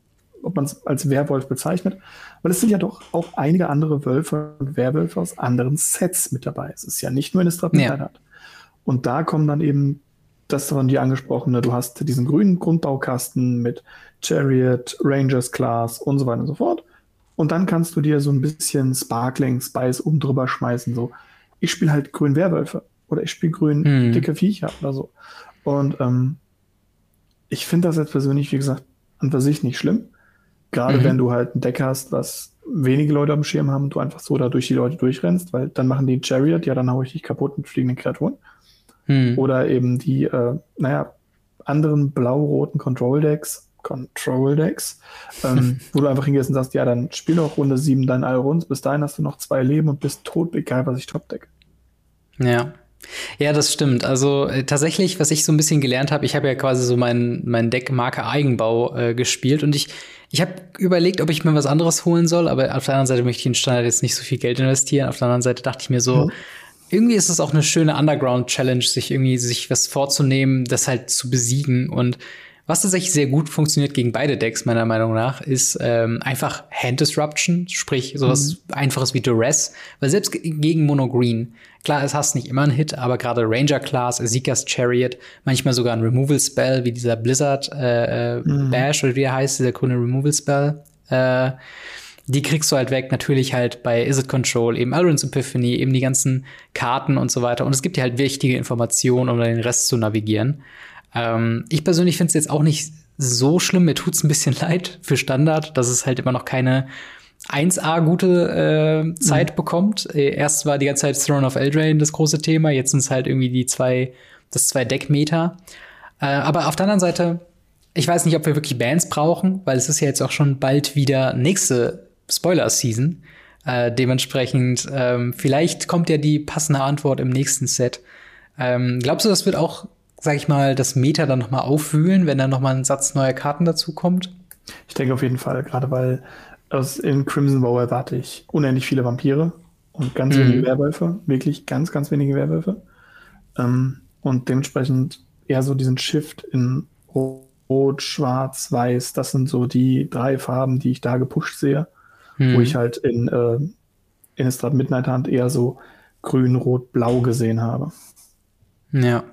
ob man es als Werwolf bezeichnet, weil es sind ja doch auch einige andere Wölfe und Werwölfe aus anderen Sets mit dabei. Es ist ja nicht nur in Estrad ja. hat. Und da kommen dann eben das von dir angesprochene, du hast diesen grünen Grundbaukasten mit Chariot, Rangers Class und so weiter und so fort. Und dann kannst du dir so ein bisschen Sparkling Spice oben drüber schmeißen. So, ich spiele halt grün Werwölfe oder ich spiele grün hm. dicke Viecher oder so. Und ähm, ich finde das jetzt persönlich, wie gesagt, an für sich nicht schlimm. Gerade mhm. wenn du halt ein Deck hast, was wenige Leute am Schirm haben, du einfach so da durch die Leute durchrennst, weil dann machen die Chariot, ja, dann hau ich dich kaputt mit fliegenden Kreaturen. Mhm. Oder eben die, äh, naja, anderen blau-roten Control-Decks, Control-Decks, ähm, wo du einfach hingehst und sagst, ja, dann spiel doch Runde 7 dein Alrons, bis dahin hast du noch zwei Leben und bist tot, egal was ich top deck. Ja. Ja, das stimmt. Also äh, tatsächlich, was ich so ein bisschen gelernt habe, ich habe ja quasi so mein, mein Deck Marke Eigenbau äh, gespielt und ich, ich habe überlegt, ob ich mir was anderes holen soll, aber auf der anderen Seite möchte ich in Standard jetzt nicht so viel Geld investieren. Auf der anderen Seite dachte ich mir so, mhm. irgendwie ist es auch eine schöne Underground-Challenge, sich irgendwie sich was vorzunehmen, das halt zu besiegen und was tatsächlich sehr gut funktioniert gegen beide Decks, meiner Meinung nach, ist ähm, einfach Hand Disruption, sprich sowas mhm. einfaches wie Duress. Weil selbst gegen Mono Green, klar, es hast nicht immer einen Hit, aber gerade Ranger Class, Ezekias Chariot, manchmal sogar ein Removal Spell, wie dieser Blizzard äh, äh, mhm. Bash oder wie er heißt, dieser grüne Removal Spell. Äh, die kriegst du halt weg. Natürlich halt bei Is It Control, eben Alrun's Epiphany, eben die ganzen Karten und so weiter. Und es gibt dir halt wichtige Informationen, um den Rest zu navigieren. Ähm, ich persönlich finde es jetzt auch nicht so schlimm. Mir tut's ein bisschen leid für Standard, dass es halt immer noch keine 1A gute äh, Zeit mhm. bekommt. Äh, erst war die ganze Zeit Throne of Eldraine das große Thema, jetzt sind es halt irgendwie die zwei, das zwei Deckmeter. Äh, aber auf der anderen Seite, ich weiß nicht, ob wir wirklich Bands brauchen, weil es ist ja jetzt auch schon bald wieder nächste Spoiler-Season. Äh, dementsprechend, ähm, vielleicht kommt ja die passende Antwort im nächsten Set. Ähm, glaubst du, das wird auch sag ich mal, das Meta dann nochmal aufwühlen, wenn da nochmal ein Satz neuer Karten dazu kommt? Ich denke auf jeden Fall, gerade weil aus, in Crimson Bow erwarte ich unendlich viele Vampire und ganz mhm. wenige Werwölfe, wirklich ganz, ganz wenige Werwölfe. Ähm, und dementsprechend eher so diesen Shift in Rot, Schwarz, Weiß, das sind so die drei Farben, die ich da gepusht sehe, mhm. wo ich halt in äh, Innistrad Midnight Hand eher so grün, rot, blau gesehen habe. Ja,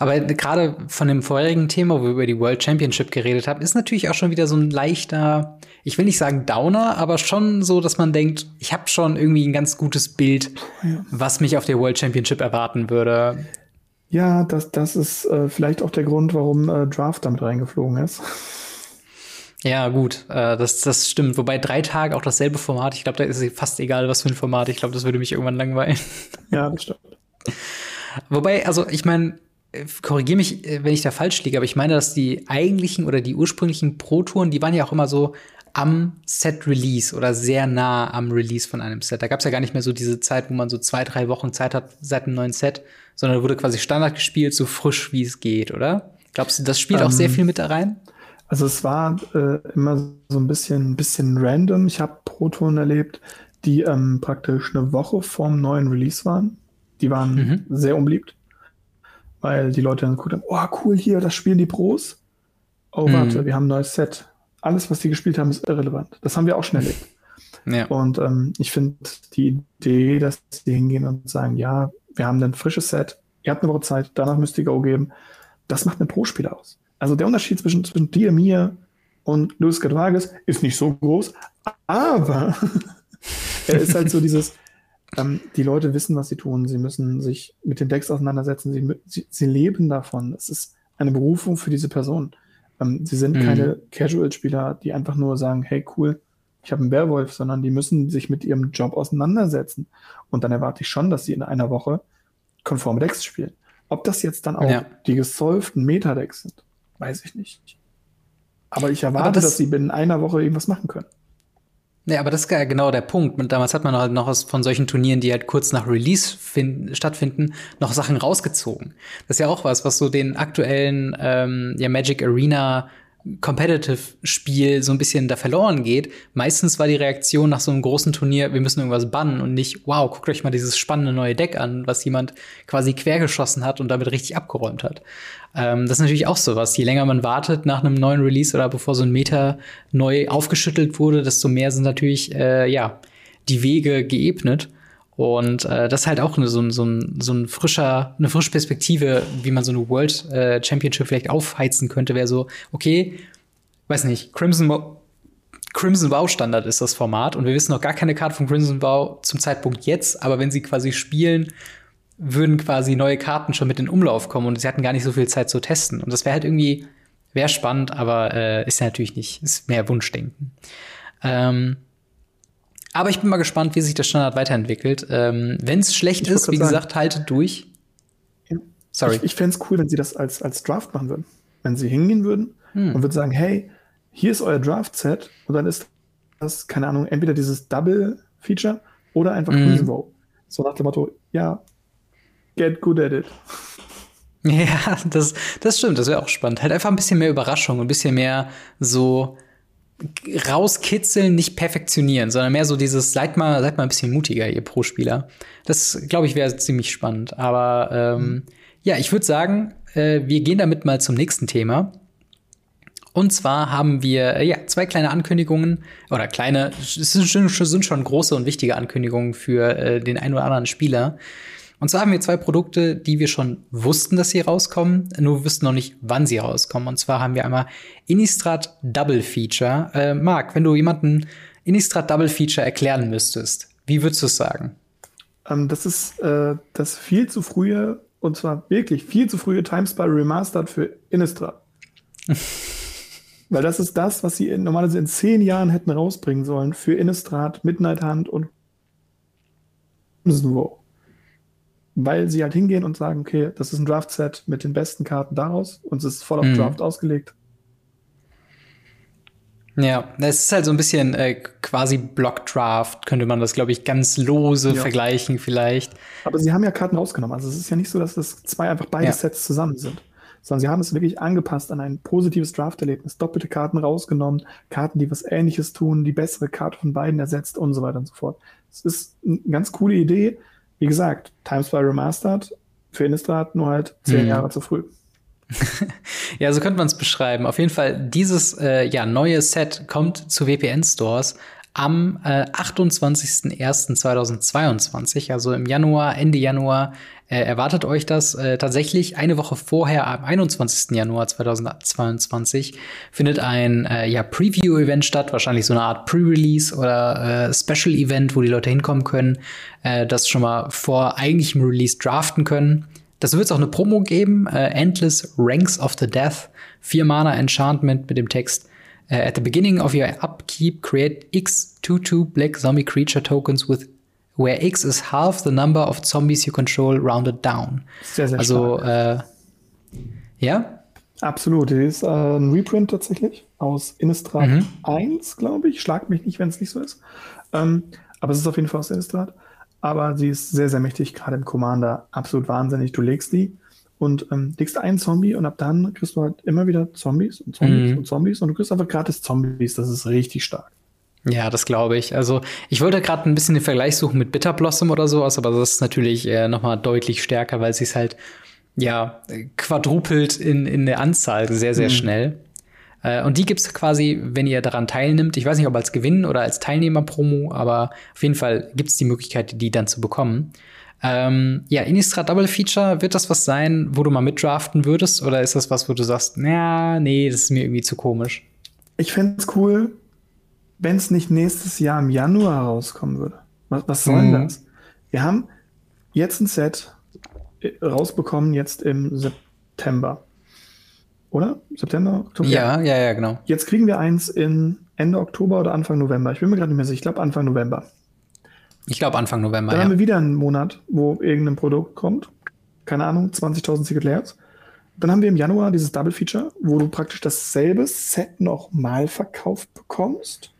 aber gerade von dem vorherigen Thema, wo wir über die World Championship geredet haben, ist natürlich auch schon wieder so ein leichter, ich will nicht sagen Downer, aber schon so, dass man denkt, ich habe schon irgendwie ein ganz gutes Bild, ja. was mich auf der World Championship erwarten würde. Ja, das, das ist äh, vielleicht auch der Grund, warum äh, Draft damit reingeflogen ist. Ja, gut, äh, das, das stimmt. Wobei drei Tage auch dasselbe Format, ich glaube, da ist es fast egal, was für ein Format. Ich glaube, das würde mich irgendwann langweilen. Ja, das stimmt. Wobei, also ich meine, korrigiere mich, äh, wenn ich da falsch liege, aber ich meine, dass die eigentlichen oder die ursprünglichen Pro-Touren, die waren ja auch immer so am Set-Release oder sehr nah am Release von einem Set. Da gab es ja gar nicht mehr so diese Zeit, wo man so zwei, drei Wochen Zeit hat seit einem neuen Set, sondern wurde quasi Standard gespielt, so frisch wie es geht, oder? Glaubst du, das spielt ähm, auch sehr ähm, viel mit da rein? Also es war äh, immer so ein bisschen, bisschen random. Ich habe Pro-Touren erlebt, die ähm, praktisch eine Woche vorm neuen Release waren. Die waren mhm. sehr unbeliebt, weil die Leute dann geguckt haben, oh cool, hier, das spielen die Pros. Oh, mhm. warte, wir haben ein neues Set. Alles, was die gespielt haben, ist irrelevant. Das haben wir auch schnell erlebt. Ja. Und ähm, ich finde die Idee, dass sie hingehen und sagen, ja, wir haben ein frisches Set, ihr habt eine Woche Zeit, danach müsst ihr Go geben, das macht einen Pro-Spieler aus. Also der Unterschied zwischen, zwischen dir, mir und Luis Gadvages ist nicht so groß, aber er ist halt so dieses, ähm, die Leute wissen, was sie tun. Sie müssen sich mit den Decks auseinandersetzen. Sie, sie, sie leben davon. Es ist eine Berufung für diese Person. Ähm, sie sind mhm. keine Casual-Spieler, die einfach nur sagen, hey, cool, ich habe einen Werwolf, sondern die müssen sich mit ihrem Job auseinandersetzen. Und dann erwarte ich schon, dass sie in einer Woche konforme Decks spielen. Ob das jetzt dann auch ja. die gesolvten Metadecks sind, weiß ich nicht. Aber ich erwarte, Aber das, dass sie binnen einer Woche irgendwas machen können. Ja, aber das ist ja genau der Punkt. Damals hat man halt noch von solchen Turnieren, die halt kurz nach Release finden, stattfinden, noch Sachen rausgezogen. Das ist ja auch was, was so den aktuellen ähm, ja, Magic Arena Competitive-Spiel so ein bisschen da verloren geht. Meistens war die Reaktion nach so einem großen Turnier, wir müssen irgendwas bannen und nicht, wow, guckt euch mal dieses spannende neue Deck an, was jemand quasi quergeschossen hat und damit richtig abgeräumt hat. Ähm, das ist natürlich auch so was. Je länger man wartet nach einem neuen Release oder bevor so ein Meta neu aufgeschüttelt wurde, desto mehr sind natürlich, äh, ja, die Wege geebnet. Und äh, das ist halt auch so, so, ein, so ein frischer, eine frische Perspektive, wie man so eine World äh, Championship vielleicht aufheizen könnte, wäre so, okay, weiß nicht, Crimson, Mo Crimson Vow Standard ist das Format und wir wissen noch gar keine Karte von Crimson Vow zum Zeitpunkt jetzt, aber wenn sie quasi spielen, würden quasi neue Karten schon mit in Umlauf kommen und sie hatten gar nicht so viel Zeit zu testen. Und das wäre halt irgendwie Wäre spannend, aber äh, ist natürlich nicht, ist mehr Wunschdenken. Ähm, aber ich bin mal gespannt, wie sich der Standard weiterentwickelt. Ähm, Wenn es schlecht ist, wie gesagt, sagen, haltet durch. Sorry. Ich, ich fände es cool, wenn sie das als, als Draft machen würden. Wenn sie hingehen würden hm. und würden sagen, hey, hier ist euer Draft-Set und dann ist das, keine Ahnung, entweder dieses Double-Feature oder einfach hm. Crimson Vow. So nach dem Motto, ja, get good at it. Ja, das, das stimmt, das wäre auch spannend. Halt einfach ein bisschen mehr Überraschung, ein bisschen mehr so rauskitzeln, nicht perfektionieren, sondern mehr so dieses, seid mal, seid mal ein bisschen mutiger, ihr Pro-Spieler. Das, glaube ich, wäre ziemlich spannend. Aber ähm, mhm. ja, ich würde sagen, äh, wir gehen damit mal zum nächsten Thema. Und zwar haben wir äh, ja zwei kleine Ankündigungen oder kleine, es sind schon, sind schon große und wichtige Ankündigungen für äh, den einen oder anderen Spieler. Und zwar haben wir zwei Produkte, die wir schon wussten, dass sie rauskommen, nur wir wüssten noch nicht, wann sie rauskommen. Und zwar haben wir einmal Innistrad Double Feature. Äh, Marc, wenn du jemanden Innistrad Double Feature erklären müsstest, wie würdest du es sagen? Ähm, das ist äh, das viel zu frühe, und zwar wirklich viel zu frühe Timespy Remastered für Innistrad. Weil das ist das, was sie normalerweise in zehn Jahren hätten rausbringen sollen für Innistrad, Midnight Hunt und Wow weil sie halt hingehen und sagen, okay, das ist ein Draft-Set mit den besten Karten daraus und es ist voll auf mhm. Draft ausgelegt. Ja, es ist halt so ein bisschen äh, quasi Block-Draft, könnte man das, glaube ich, ganz lose ja. vergleichen vielleicht. Aber sie haben ja Karten rausgenommen. Also es ist ja nicht so, dass das zwei einfach beide ja. Sets zusammen sind. Sondern sie haben es wirklich angepasst an ein positives Draft-Erlebnis. Doppelte Karten rausgenommen, Karten, die was ähnliches tun, die bessere Karte von beiden ersetzt und so weiter und so fort. Es ist eine ganz coole Idee wie gesagt, Times by Remastered für Innistrad nur halt zehn hm. Jahre zu früh. ja, so könnte man es beschreiben. Auf jeden Fall, dieses äh, ja, neue Set kommt zu WPN-Stores am äh, 28.01.2022, also im Januar, Ende Januar, äh, erwartet euch das. Äh, tatsächlich eine Woche vorher, am 21. Januar 2022, findet ein äh, ja, Preview-Event statt, wahrscheinlich so eine Art Pre-Release oder äh, Special-Event, wo die Leute hinkommen können, äh, das schon mal vor eigentlichem Release draften können. Das wird es auch eine Promo geben, äh, Endless Ranks of the Death, vier Mana Enchantment mit dem Text at the beginning of your upkeep, create X 2-2 black zombie creature tokens with where X is half the number of zombies you control rounded down. Sehr, sehr also, äh, ja? Absolut. Das ist äh, ein Reprint tatsächlich aus Innistrad mhm. 1, glaube ich. Schlag mich nicht, wenn es nicht so ist. Ähm, aber es ist auf jeden Fall aus Innistrad. Aber sie ist sehr, sehr mächtig, gerade im Commander. Absolut wahnsinnig. Du legst die und ähm, legst einen Zombie und ab dann kriegst du halt immer wieder Zombies und Zombies mhm. und Zombies und du kriegst einfach gratis Zombies. Das ist richtig stark. Ja, das glaube ich. Also ich wollte gerade ein bisschen den Vergleich suchen mit Bitter Blossom oder sowas, aber das ist natürlich äh, noch mal deutlich stärker, weil sie es halt ja quadrupelt in, in der Anzahl sehr, sehr mhm. schnell. Äh, und die gibt's quasi, wenn ihr daran teilnimmt. Ich weiß nicht, ob als Gewinn oder als Teilnehmer-Promo, aber auf jeden Fall gibt's die Möglichkeit, die dann zu bekommen. Ähm, ja, Innistrad Double Feature, wird das was sein, wo du mal mitdraften würdest? Oder ist das was, wo du sagst, na, nee, das ist mir irgendwie zu komisch? Ich fände es cool, wenn es nicht nächstes Jahr im Januar rauskommen würde. Was, was soll denn mhm. das? Wir haben jetzt ein Set äh, rausbekommen, jetzt im September. Oder? September? Oktober? Ja, ja, ja, genau. Jetzt kriegen wir eins in Ende Oktober oder Anfang November. Ich bin mir gerade nicht mehr sicher. Ich glaube Anfang November. Ich glaube Anfang November. Dann ja. haben wir wieder einen Monat, wo irgendein Produkt kommt. Keine Ahnung, 20.000 Secret Layers. Dann haben wir im Januar dieses Double Feature, wo du praktisch dasselbe Set nochmal verkauft bekommst,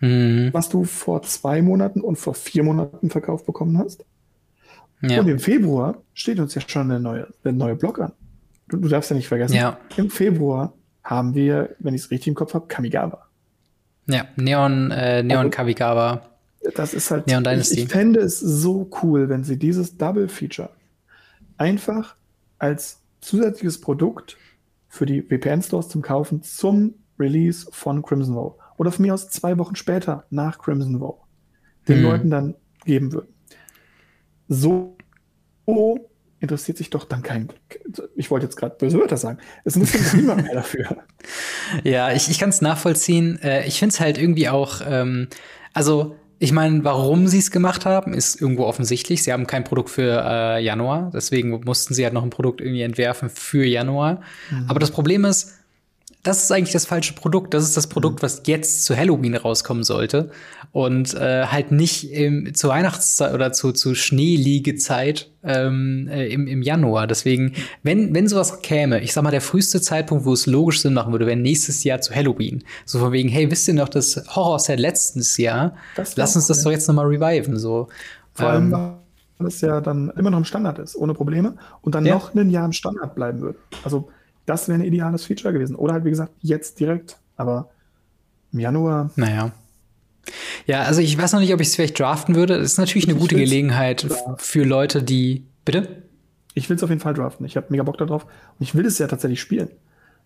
mhm. was du vor zwei Monaten und vor vier Monaten verkauft bekommen hast. Ja. Und im Februar steht uns ja schon der neue, der neue Block an. Du, du darfst ja nicht vergessen. Ja. Im Februar haben wir, wenn ich es richtig im Kopf habe, Kamigawa. Ja, Neon, äh, Neon also, Kamigawa das ist halt, Neon Dynasty. Ich, ich fände es so cool, wenn sie dieses Double Feature einfach als zusätzliches Produkt für die VPN-Stores zum Kaufen zum Release von Crimson Vow oder von mir aus zwei Wochen später nach Crimson Vow den hm. Leuten dann geben würden. So interessiert sich doch dann kein, ich wollte jetzt gerade böse Wörter sagen, es interessiert niemand mehr dafür. Ja, ich, ich kann es nachvollziehen. Äh, ich finde es halt irgendwie auch, ähm, also ich meine, warum sie es gemacht haben, ist irgendwo offensichtlich. Sie haben kein Produkt für äh, Januar, deswegen mussten sie halt noch ein Produkt irgendwie entwerfen für Januar. Mhm. Aber das Problem ist, das ist eigentlich das falsche Produkt. Das ist das Produkt, was jetzt zu Halloween rauskommen sollte und äh, halt nicht im, zur Weihnachtszeit oder zu, zu Schneeliegezeit ähm, äh, im, im Januar. Deswegen, wenn, wenn sowas käme, ich sag mal, der früheste Zeitpunkt, wo es logisch Sinn machen würde, wäre nächstes Jahr zu Halloween. So von wegen, hey, wisst ihr noch das Horror-Set letztes Jahr? Lass uns das doch jetzt noch mal reviven. So. Vor allem, ähm, weil es ja dann immer noch im Standard ist, ohne Probleme und dann ja. noch ein Jahr im Standard bleiben würde. Also das wäre ein ideales Feature gewesen. Oder halt, wie gesagt, jetzt direkt. Aber im Januar. Naja. Ja, also ich weiß noch nicht, ob ich es vielleicht draften würde. Das ist natürlich eine gute Gelegenheit für Leute, die. Bitte? Ich will es auf jeden Fall draften. Ich habe mega Bock darauf. Und ich will es ja tatsächlich spielen.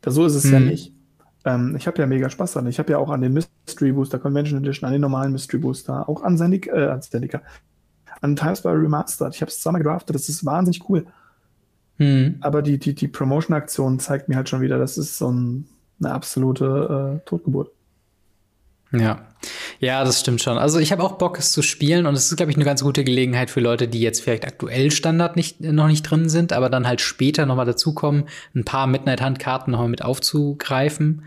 Da, so ist es hm. ja nicht. Ähm, ich habe ja mega Spaß dran. Ich habe ja auch an den Mystery Booster, Convention Edition, an den normalen Mystery Booster, auch an Zendika, äh, an Zendika, an Times by Remastered. Ich habe es zweimal gedraftet. Das ist wahnsinnig cool. Mhm. Aber die, die, die Promotion-Aktion zeigt mir halt schon wieder, das ist so ein, eine absolute äh, Totgeburt. Ja. Ja, das stimmt schon. Also ich habe auch Bock, es zu spielen und es ist, glaube ich, eine ganz gute Gelegenheit für Leute, die jetzt vielleicht aktuell Standard nicht, noch nicht drin sind, aber dann halt später nochmal dazukommen, ein paar Midnight-Handkarten nochmal mit aufzugreifen.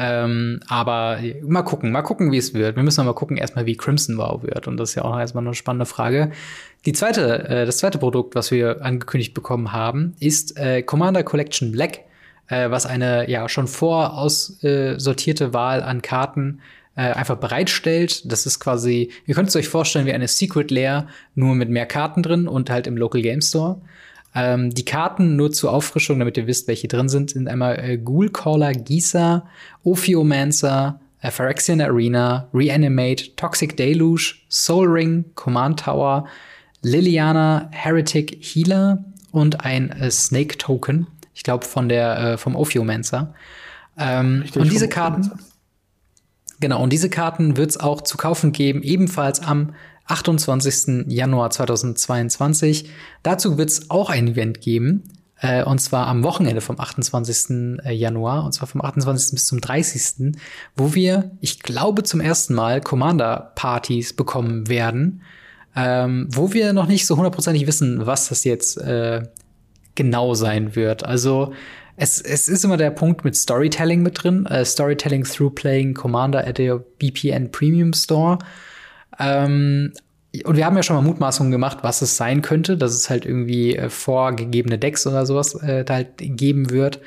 Ähm, aber mal gucken, mal gucken, wie es wird. Wir müssen mal gucken erstmal, wie Crimson Wow wird. Und das ist ja auch erstmal eine spannende Frage. Die zweite, äh, das zweite Produkt, was wir angekündigt bekommen haben, ist äh, Commander Collection Black, äh, was eine ja schon voraussortierte Wahl an Karten äh, einfach bereitstellt. Das ist quasi, ihr könnt es euch vorstellen wie eine Secret Lair, nur mit mehr Karten drin und halt im Local Game Store. Ähm, die Karten nur zur Auffrischung, damit ihr wisst, welche drin sind, sind einmal äh, Ghoulcaller Gisa, Ophiomancer, äh, Phyrexian Arena, Reanimate, Toxic Deluge, Soul Ring, Command Tower, Liliana, Heretic Healer und ein äh, Snake Token. Ich glaube von der äh, vom Ophiomancer. Ähm, und diese Karten, genau, und diese Karten wird es auch zu kaufen geben, ebenfalls am 28. Januar 2022. Dazu wird es auch ein Event geben, äh, und zwar am Wochenende vom 28. Äh, Januar, und zwar vom 28. bis zum 30., wo wir, ich glaube, zum ersten Mal Commander-Partys bekommen werden, ähm, wo wir noch nicht so hundertprozentig wissen, was das jetzt äh, genau sein wird. Also es, es ist immer der Punkt mit Storytelling mit drin. Uh, Storytelling through playing Commander at your BPN Premium Store. Ähm, und wir haben ja schon mal Mutmaßungen gemacht, was es sein könnte, dass es halt irgendwie äh, vorgegebene Decks oder sowas äh, da halt geben wird.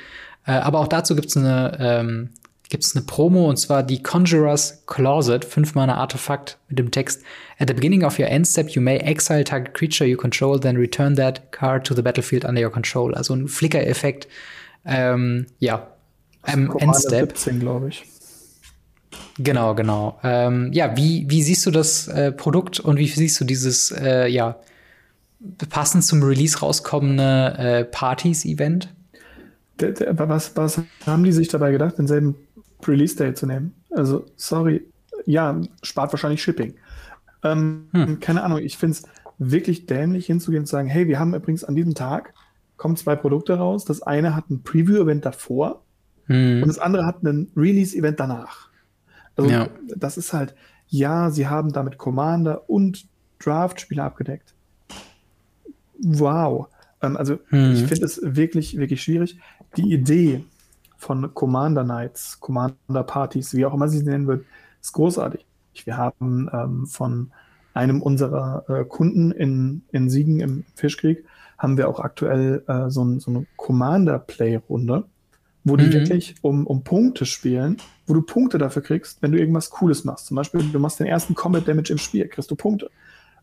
Äh, aber auch dazu gibt's eine, ähm, gibt's eine Promo und zwar die Conjurer's Closet, 5 Mana Artefakt mit dem Text At the beginning of your end step, you may exile target creature you control, then return that card to the battlefield under your control. Also ein Flicker-Effekt. Ähm, ja, am Endstep. glaube ich. Genau, genau. Ähm, ja, wie, wie siehst du das äh, Produkt und wie siehst du dieses, äh, ja, passend zum Release rauskommende äh, Partys-Event? Was, was haben die sich dabei gedacht, denselben Release-Day zu nehmen? Also, sorry, ja, spart wahrscheinlich Shipping. Ähm, hm. Keine Ahnung, ich finde es wirklich dämlich hinzugehen und zu sagen, hey, wir haben übrigens an diesem Tag kommen zwei Produkte raus. Das eine hat ein Preview-Event davor hm. und das andere hat ein Release-Event danach. Also ja. das ist halt, ja, sie haben damit Commander und Draft-Spieler abgedeckt. Wow. Ähm, also hm. ich finde es wirklich, wirklich schwierig. Die Idee von Commander Nights, Commander Partys, wie auch immer sie sie nennen wird, ist großartig. Wir haben ähm, von einem unserer äh, Kunden in, in Siegen im Fischkrieg, haben wir auch aktuell äh, so, so eine Commander-Play-Runde wo die mhm. wirklich um, um Punkte spielen, wo du Punkte dafür kriegst, wenn du irgendwas Cooles machst. Zum Beispiel, du machst den ersten Combat Damage im Spiel, kriegst du Punkte.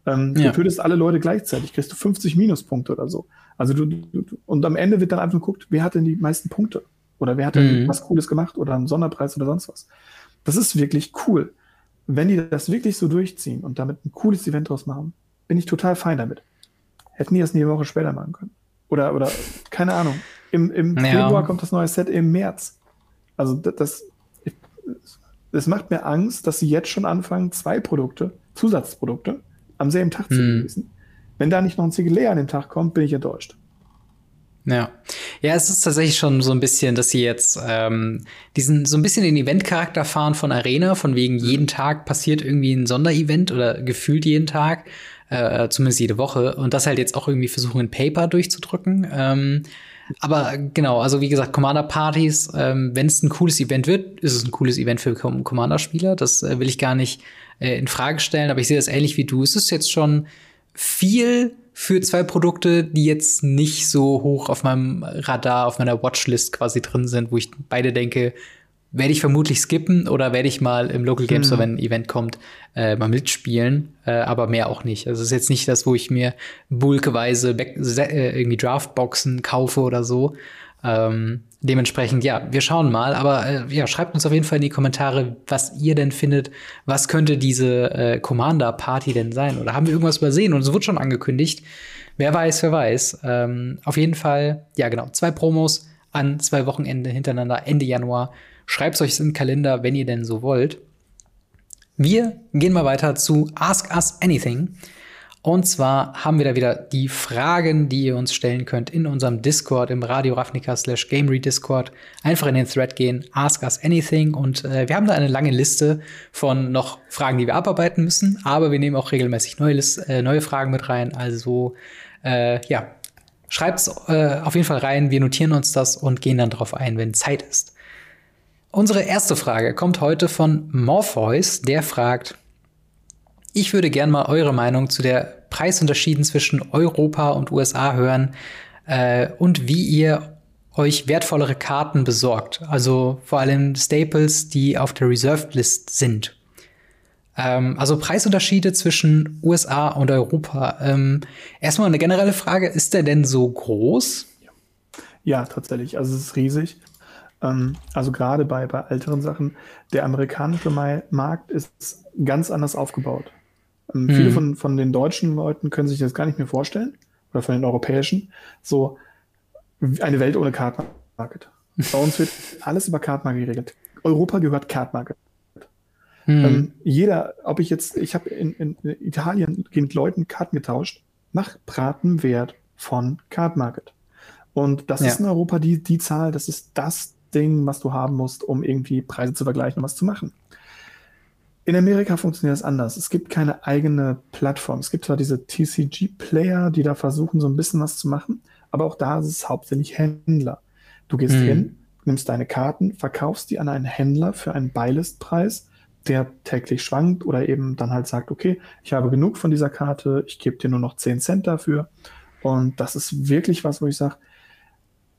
Ähm, ja. Du tötest alle Leute gleichzeitig, kriegst du 50 Minuspunkte oder so. Also du, du, und am Ende wird dann einfach geguckt, wer hat denn die meisten Punkte? Oder wer hat denn mhm. was Cooles gemacht oder einen Sonderpreis oder sonst was. Das ist wirklich cool. Wenn die das wirklich so durchziehen und damit ein cooles Event draus machen, bin ich total fein damit. Hätten die das eine Woche später machen können. Oder, oder, keine Ahnung. Im, im ja. Februar kommt das neue Set im März. Also das, das macht mir Angst, dass sie jetzt schon anfangen, zwei Produkte, Zusatzprodukte, am selben Tag hm. zu releasen. Wenn da nicht noch ein Single an den Tag kommt, bin ich enttäuscht. Ja. Ja, es ist tatsächlich schon so ein bisschen, dass sie jetzt ähm, diesen so ein bisschen den Event-Charakter fahren von Arena, von wegen jeden Tag passiert irgendwie ein Sonderevent oder gefühlt jeden Tag, äh, zumindest jede Woche, und das halt jetzt auch irgendwie versuchen, in Paper durchzudrücken. Ähm, Aber genau, also wie gesagt, Commander-Partys, ähm, wenn es ein cooles Event wird, ist es ein cooles Event für Commander-Spieler. Das äh, will ich gar nicht äh, in Frage stellen, aber ich sehe das ähnlich wie du. Es ist jetzt schon viel für zwei Produkte, die jetzt nicht so hoch auf meinem Radar, auf meiner Watchlist quasi drin sind, wo ich beide denke, werde ich vermutlich skippen oder werde ich mal im Local Game Store, hm. wenn ein Event kommt, äh, mal mitspielen, äh, aber mehr auch nicht. Also es ist jetzt nicht das, wo ich mir bulkweise äh, irgendwie Draftboxen kaufe oder so. Ähm, dementsprechend, ja, wir schauen mal. Aber äh, ja, schreibt uns auf jeden Fall in die Kommentare, was ihr denn findet. Was könnte diese äh, Commander-Party denn sein? Oder haben wir irgendwas übersehen? Und es wird schon angekündigt. Wer weiß, wer weiß. Ähm, auf jeden Fall, ja, genau, zwei Promos an zwei Wochenende hintereinander, Ende Januar. Schreibt euch in den Kalender, wenn ihr denn so wollt. Wir gehen mal weiter zu Ask Us Anything. Und zwar haben wir da wieder die Fragen, die ihr uns stellen könnt in unserem Discord, im Radio Ravnica slash Gamery Discord. Einfach in den Thread gehen, Ask Us Anything. Und äh, wir haben da eine lange Liste von noch Fragen, die wir abarbeiten müssen. Aber wir nehmen auch regelmäßig neue, äh, neue Fragen mit rein. Also, äh, ja, schreibt's äh, auf jeden Fall rein. Wir notieren uns das und gehen dann drauf ein, wenn Zeit ist. Unsere erste Frage kommt heute von Morpheus, der fragt, ich würde gern mal eure Meinung zu der Preisunterschieden zwischen Europa und USA hören äh, und wie ihr euch wertvollere Karten besorgt. Also vor allem Staples, die auf der Reserved List sind. Ähm, also Preisunterschiede zwischen USA und Europa. Ähm, erstmal eine generelle Frage, ist der denn so groß? Ja, tatsächlich. Also es ist riesig. Ähm, also gerade bei, bei älteren Sachen, der amerikanische Markt ist ganz anders aufgebaut. Ähm, mhm. Viele von, von den deutschen Leuten können sich das gar nicht mehr vorstellen, oder von den europäischen, so eine Welt ohne Card Market. Bei uns wird alles über Card Market geregelt. Europa gehört Card Market. Mhm. Ähm, jeder, ob ich jetzt, ich habe in, in, Italien mit Leuten Karten getauscht nach Pratenwert von Card Market. Und das ja. ist in Europa die, die Zahl, das ist das Ding, was du haben musst, um irgendwie Preise zu vergleichen und was zu machen. In Amerika funktioniert das anders. Es gibt keine eigene Plattform. Es gibt zwar diese TCG-Player, die da versuchen, so ein bisschen was zu machen, aber auch da ist es hauptsächlich Händler. Du gehst mhm. hin, nimmst deine Karten, verkaufst die an einen Händler für einen Beilistpreis, der täglich schwankt oder eben dann halt sagt, okay, ich habe genug von dieser Karte, ich gebe dir nur noch 10 Cent dafür. Und das ist wirklich was, wo ich sage,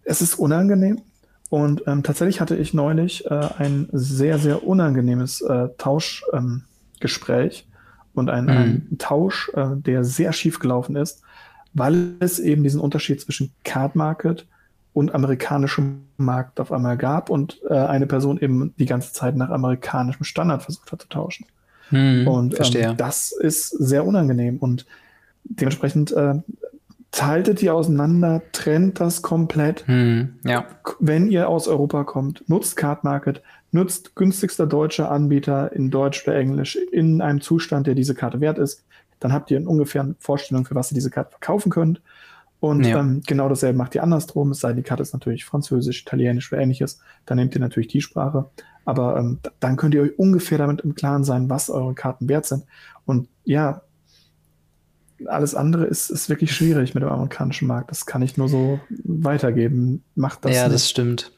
es ist unangenehm, und ähm, tatsächlich hatte ich neulich äh, ein sehr, sehr unangenehmes äh, Tauschgespräch ähm, und ein, mhm. ein Tausch, äh, der sehr schief gelaufen ist, weil es eben diesen Unterschied zwischen Card Market und amerikanischem Markt auf einmal gab und äh, eine Person eben die ganze Zeit nach amerikanischem Standard versucht hat zu tauschen. Mhm, und ähm, das ist sehr unangenehm und dementsprechend Teiltet die auseinander, trennt das komplett. Hm, ja. Wenn ihr aus Europa kommt, nutzt Card Market, nutzt günstigster deutscher Anbieter in Deutsch oder Englisch in einem Zustand, der diese Karte wert ist. Dann habt ihr eine ungefähr Vorstellung, für was ihr diese Karte verkaufen könnt. Und ja. ähm, genau dasselbe macht ihr andersrum, es sei denn, die Karte ist natürlich Französisch, Italienisch oder ähnliches. Dann nehmt ihr natürlich die Sprache. Aber ähm, dann könnt ihr euch ungefähr damit im Klaren sein, was eure Karten wert sind. Und ja, alles andere ist, ist wirklich schwierig mit dem amerikanischen Markt. Das kann ich nur so weitergeben. Macht das. Ja, nicht. das stimmt.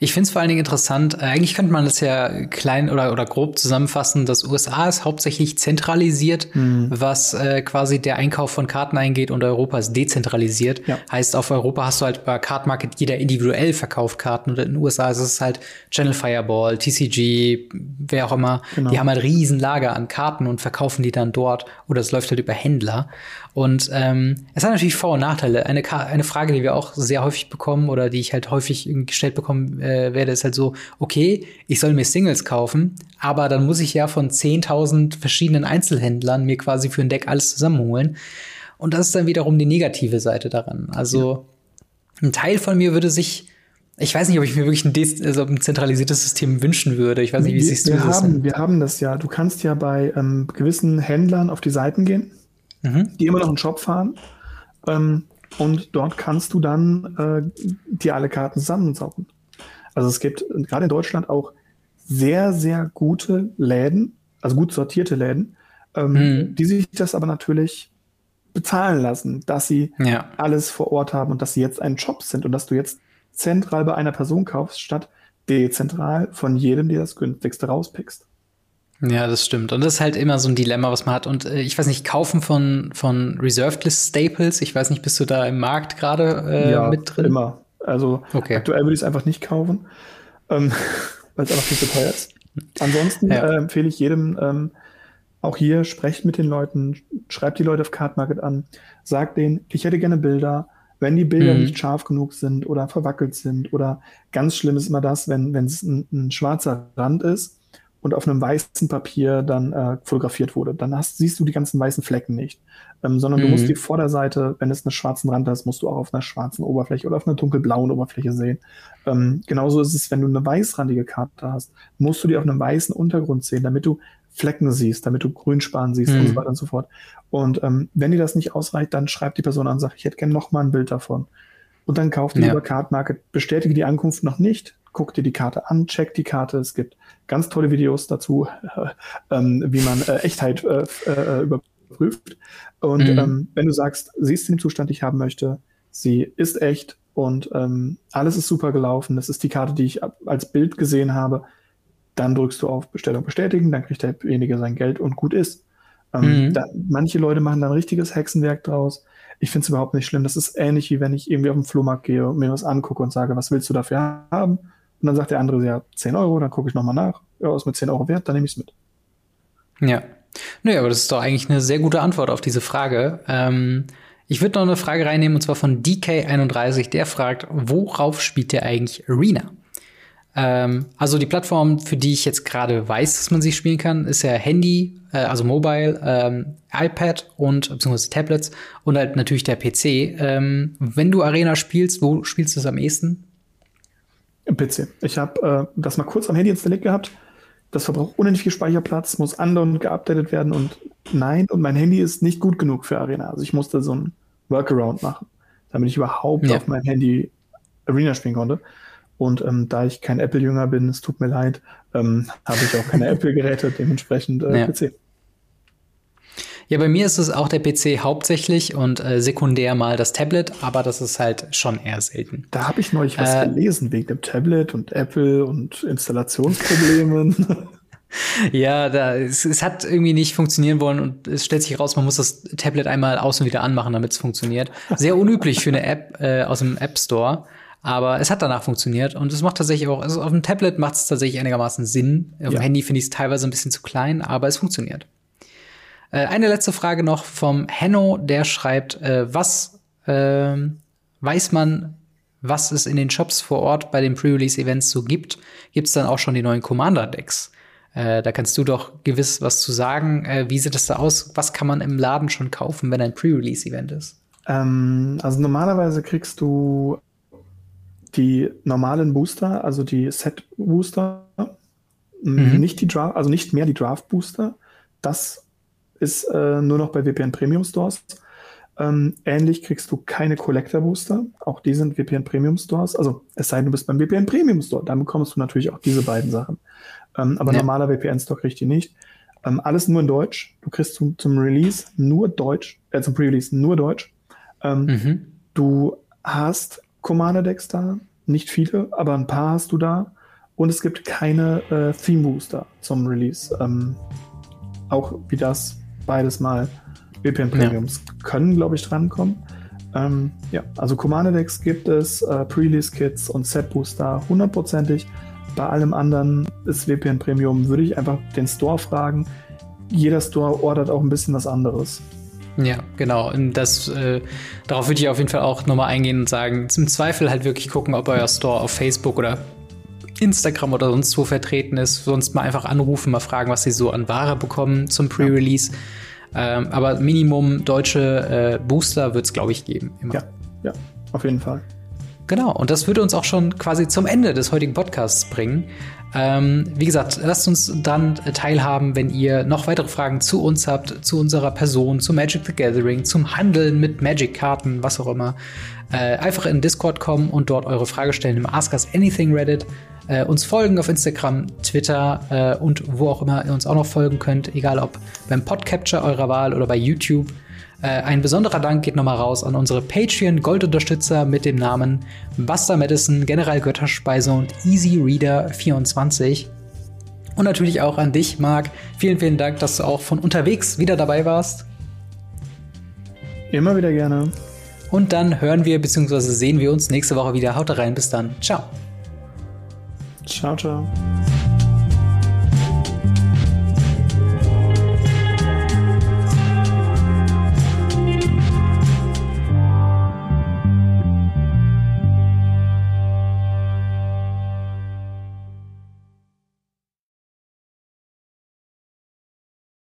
Ich finde es vor allen Dingen interessant, äh, eigentlich könnte man das ja klein oder, oder grob zusammenfassen, dass USA ist hauptsächlich zentralisiert, mhm. was äh, quasi der Einkauf von Karten eingeht und Europa ist dezentralisiert. Ja. Heißt, auf Europa hast du halt bei Card Market jeder individuell verkauft Karten und in den USA ist es halt Channel Fireball, TCG, wer auch immer. Genau. Die haben halt riesen Lager an Karten und verkaufen die dann dort oder es läuft halt über Händler. Und ähm, es hat natürlich Vor- und Nachteile. Eine, eine Frage, die wir auch sehr häufig bekommen oder die ich halt häufig gestellt bekommen äh, werde, ist halt so, okay, ich soll mir Singles kaufen, aber dann muss ich ja von 10.000 verschiedenen Einzelhändlern mir quasi für ein Deck alles zusammenholen. Und das ist dann wiederum die negative Seite daran. Also ja. ein Teil von mir würde sich ich weiß nicht, ob ich mir wirklich ein, also ein zentralisiertes System wünschen würde. Ich weiß nicht, wie siehst du wir das? Haben, wir haben das ja. Du kannst ja bei ähm, gewissen Händlern auf die Seiten gehen mhm. die immer noch einen Shop fahren. Ähm, und dort kannst du dann äh, dir alle Karten zusammensaugen. Also es gibt gerade in Deutschland auch sehr, sehr gute Läden, also gut sortierte Läden, ähm, mhm. die sich das aber natürlich bezahlen lassen, dass sie Ja. alles vor Ort haben und dass sie jetzt ein Shop sind und dass du jetzt zentral bei einer Person kaufst, statt dezentral von jedem dir das günstigste rauspickst. Ja, das stimmt. Und das ist halt immer so ein Dilemma, was man hat. Und äh, ich weiß nicht, kaufen von, von Reserved List Staples, ich weiß nicht, bist du da im Markt gerade äh, mit drin? immer. Also Okay. aktuell würde ich es einfach nicht kaufen, ähm, weil es einfach viel zu teuer ist. Ansonsten Ja. äh, empfehle ich jedem, ähm, auch hier, sprecht mit den Leuten, schreibt die Leute auf Card Market an, sagt denen, ich hätte gerne Bilder. Wenn die Bilder Mhm. nicht scharf genug sind oder verwackelt sind oder ganz schlimm ist immer das, wenn wenn es ein, ein schwarzer Rand ist und auf einem weißen Papier dann äh, fotografiert wurde, dann hast, siehst du die ganzen weißen Flecken nicht, ähm, sondern du Mhm. musst die Vorderseite, wenn es einen schwarzen Rand hast, musst du auch auf einer schwarzen Oberfläche oder auf einer dunkelblauen Oberfläche sehen. Ähm, genauso ist es, wenn du eine weißrandige Karte hast, musst du die auf einem weißen Untergrund sehen, damit du Flecken siehst, damit du Grünspan siehst und Mhm. so weiter und so fort. Und ähm, wenn dir das nicht ausreicht, dann schreibt die Person an und sagt, ich hätte gerne noch mal ein Bild davon. Und dann kauft die Ja. über Card Market, bestätige die Ankunft noch nicht, guck dir die Karte an, check die Karte. Es gibt ganz tolle Videos dazu, ähm, wie man äh, Echtheit äh, äh, überprüft. Und Mhm. ähm, wenn du sagst, sie ist in dem Zustand, den ich haben möchte, sie ist echt und ähm, alles ist super gelaufen, das ist die Karte, die ich als Bild gesehen habe, dann drückst du auf Bestellung bestätigen, dann kriegt derjenige sein Geld und gut ist. Ähm, Mhm. da, manche Leute machen da ein richtiges Hexenwerk draus. Ich finde es überhaupt nicht schlimm. Das ist ähnlich wie wenn ich irgendwie auf den Flohmarkt gehe und mir was angucke und sage, was willst du dafür haben? Und dann sagt der andere, ja, 10 Euro, dann gucke ich nochmal nach. Ja, ist mit 10 Euro wert, dann nehme ich es mit. Ja. Nö, aber das ist doch eigentlich eine sehr gute Antwort auf diese Frage. Ähm, ich würde noch eine Frage reinnehmen, und zwar von DK31, der fragt, worauf spielt der eigentlich Arena? Ähm, also die Plattform, für die ich jetzt gerade weiß, dass man sie spielen kann, ist ja Handy, äh, also Mobile, ähm, iPad und beziehungsweise Tablets und halt natürlich der PC. Ähm, wenn du Arena spielst, wo spielst du es am ehesten? Im PC. Ich habe äh, das mal kurz am Handy installiert gehabt. Das verbraucht unendlich viel Speicherplatz, muss andauernd geupdatet werden und nein, und mein Handy ist nicht gut genug für Arena. Also ich musste so ein Workaround machen, damit ich überhaupt Ja. auf meinem Handy Arena spielen konnte. Und ähm, da ich kein Apple-Jünger bin, es tut mir leid, ähm, habe ich auch keine Apple-Geräte, dementsprechend äh, Ja. PC. Ja, bei mir ist es auch der PC hauptsächlich und äh, sekundär mal das Tablet, aber das ist halt schon eher selten. Da habe ich neulich was Äh, gelesen wegen dem Tablet und Apple und Installationsproblemen. Ja, da, es, es hat irgendwie nicht funktionieren wollen und es stellt sich raus, man muss das Tablet einmal aus und wieder anmachen, damit es funktioniert. Sehr unüblich für eine App äh, aus dem App Store, aber es hat danach funktioniert und es macht tatsächlich auch, also auf dem Tablet macht es tatsächlich einigermaßen Sinn. Auf Ja. dem Handy finde ich es teilweise ein bisschen zu klein, aber es funktioniert. Äh, eine letzte Frage noch vom Henno, der schreibt, äh, was ähm, weiß man, was es in den Shops vor Ort bei den Pre-Release-Events so gibt? Gibt es dann auch schon die neuen Commander-Decks? Äh, da kannst du doch gewiss was zu sagen. Wie sieht das da aus? Was kann man im Laden schon kaufen, wenn ein Pre-Release-Event ist? Ähm, also normalerweise kriegst du die normalen Booster, also die Set-Booster, Mhm. nicht die Draft, also nicht mehr die Draft-Booster. Das ist äh, nur noch bei VPN Premium Stores. Ähm, ähnlich kriegst du keine Collector-Booster. Auch die sind VPN Premium Stores. Also es sei denn, du bist beim VPN Premium Store. Dann bekommst du natürlich auch diese beiden Sachen. Ähm, aber Ja. normaler VPN-Store kriegt die nicht. Ähm, alles nur in Deutsch. Du kriegst zum, zum Release nur Deutsch, äh, zum Pre-Release nur Deutsch. Ähm, Mhm. Du hast Commander-Decks da, nicht viele, aber ein paar hast du da. Und es gibt keine äh, Theme-Booster zum Release. Ähm, auch wie das beides mal VPN Ja. Premiums können, glaube ich, drankommen. Ähm, ja, also Commander-Decks gibt es, äh, Pre-Release-Kits und Set-Booster hundertprozentig. Bei allem anderen ist VPN Premium, würde ich einfach den Store fragen. Jeder Store ordert auch ein bisschen was anderes. Ja, genau. Und das, äh, darauf würde ich auf jeden Fall auch nochmal eingehen und sagen, im Zweifel halt wirklich gucken, ob euer Store auf Facebook oder Instagram oder sonst wo vertreten ist. Sonst mal einfach anrufen, mal fragen, was sie so an Ware bekommen zum Pre-Release. Ähm, aber Minimum deutsche äh, Booster wird es, glaube ich, geben. Immer. Ja, ja, auf jeden Fall. Genau, und das würde uns auch schon quasi zum Ende des heutigen Podcasts bringen. Ähm, wie gesagt, lasst uns dann teilhaben, wenn ihr noch weitere Fragen zu uns habt, zu unserer Person, zu Magic the Gathering, zum Handeln mit Magic-Karten, was auch immer. Äh, einfach in Discord kommen und dort eure Frage stellen im Ask Us Anything Reddit. Äh, uns folgen auf Instagram, Twitter äh, und wo auch immer ihr uns auch noch folgen könnt, egal ob beim Podcapture eurer Wahl oder bei YouTube. Äh, ein besonderer Dank geht nochmal raus an unsere Patreon-Goldunterstützer mit dem Namen Buster Madison, General Götterspeise und Easy Reader 24. Und natürlich auch an dich, Marc. Vielen, vielen Dank, dass du auch von unterwegs wieder dabei warst. Immer wieder gerne. Und dann hören wir bzw. sehen wir uns nächste Woche wieder. Haut rein, bis dann. Ciao. Ciao, ciao.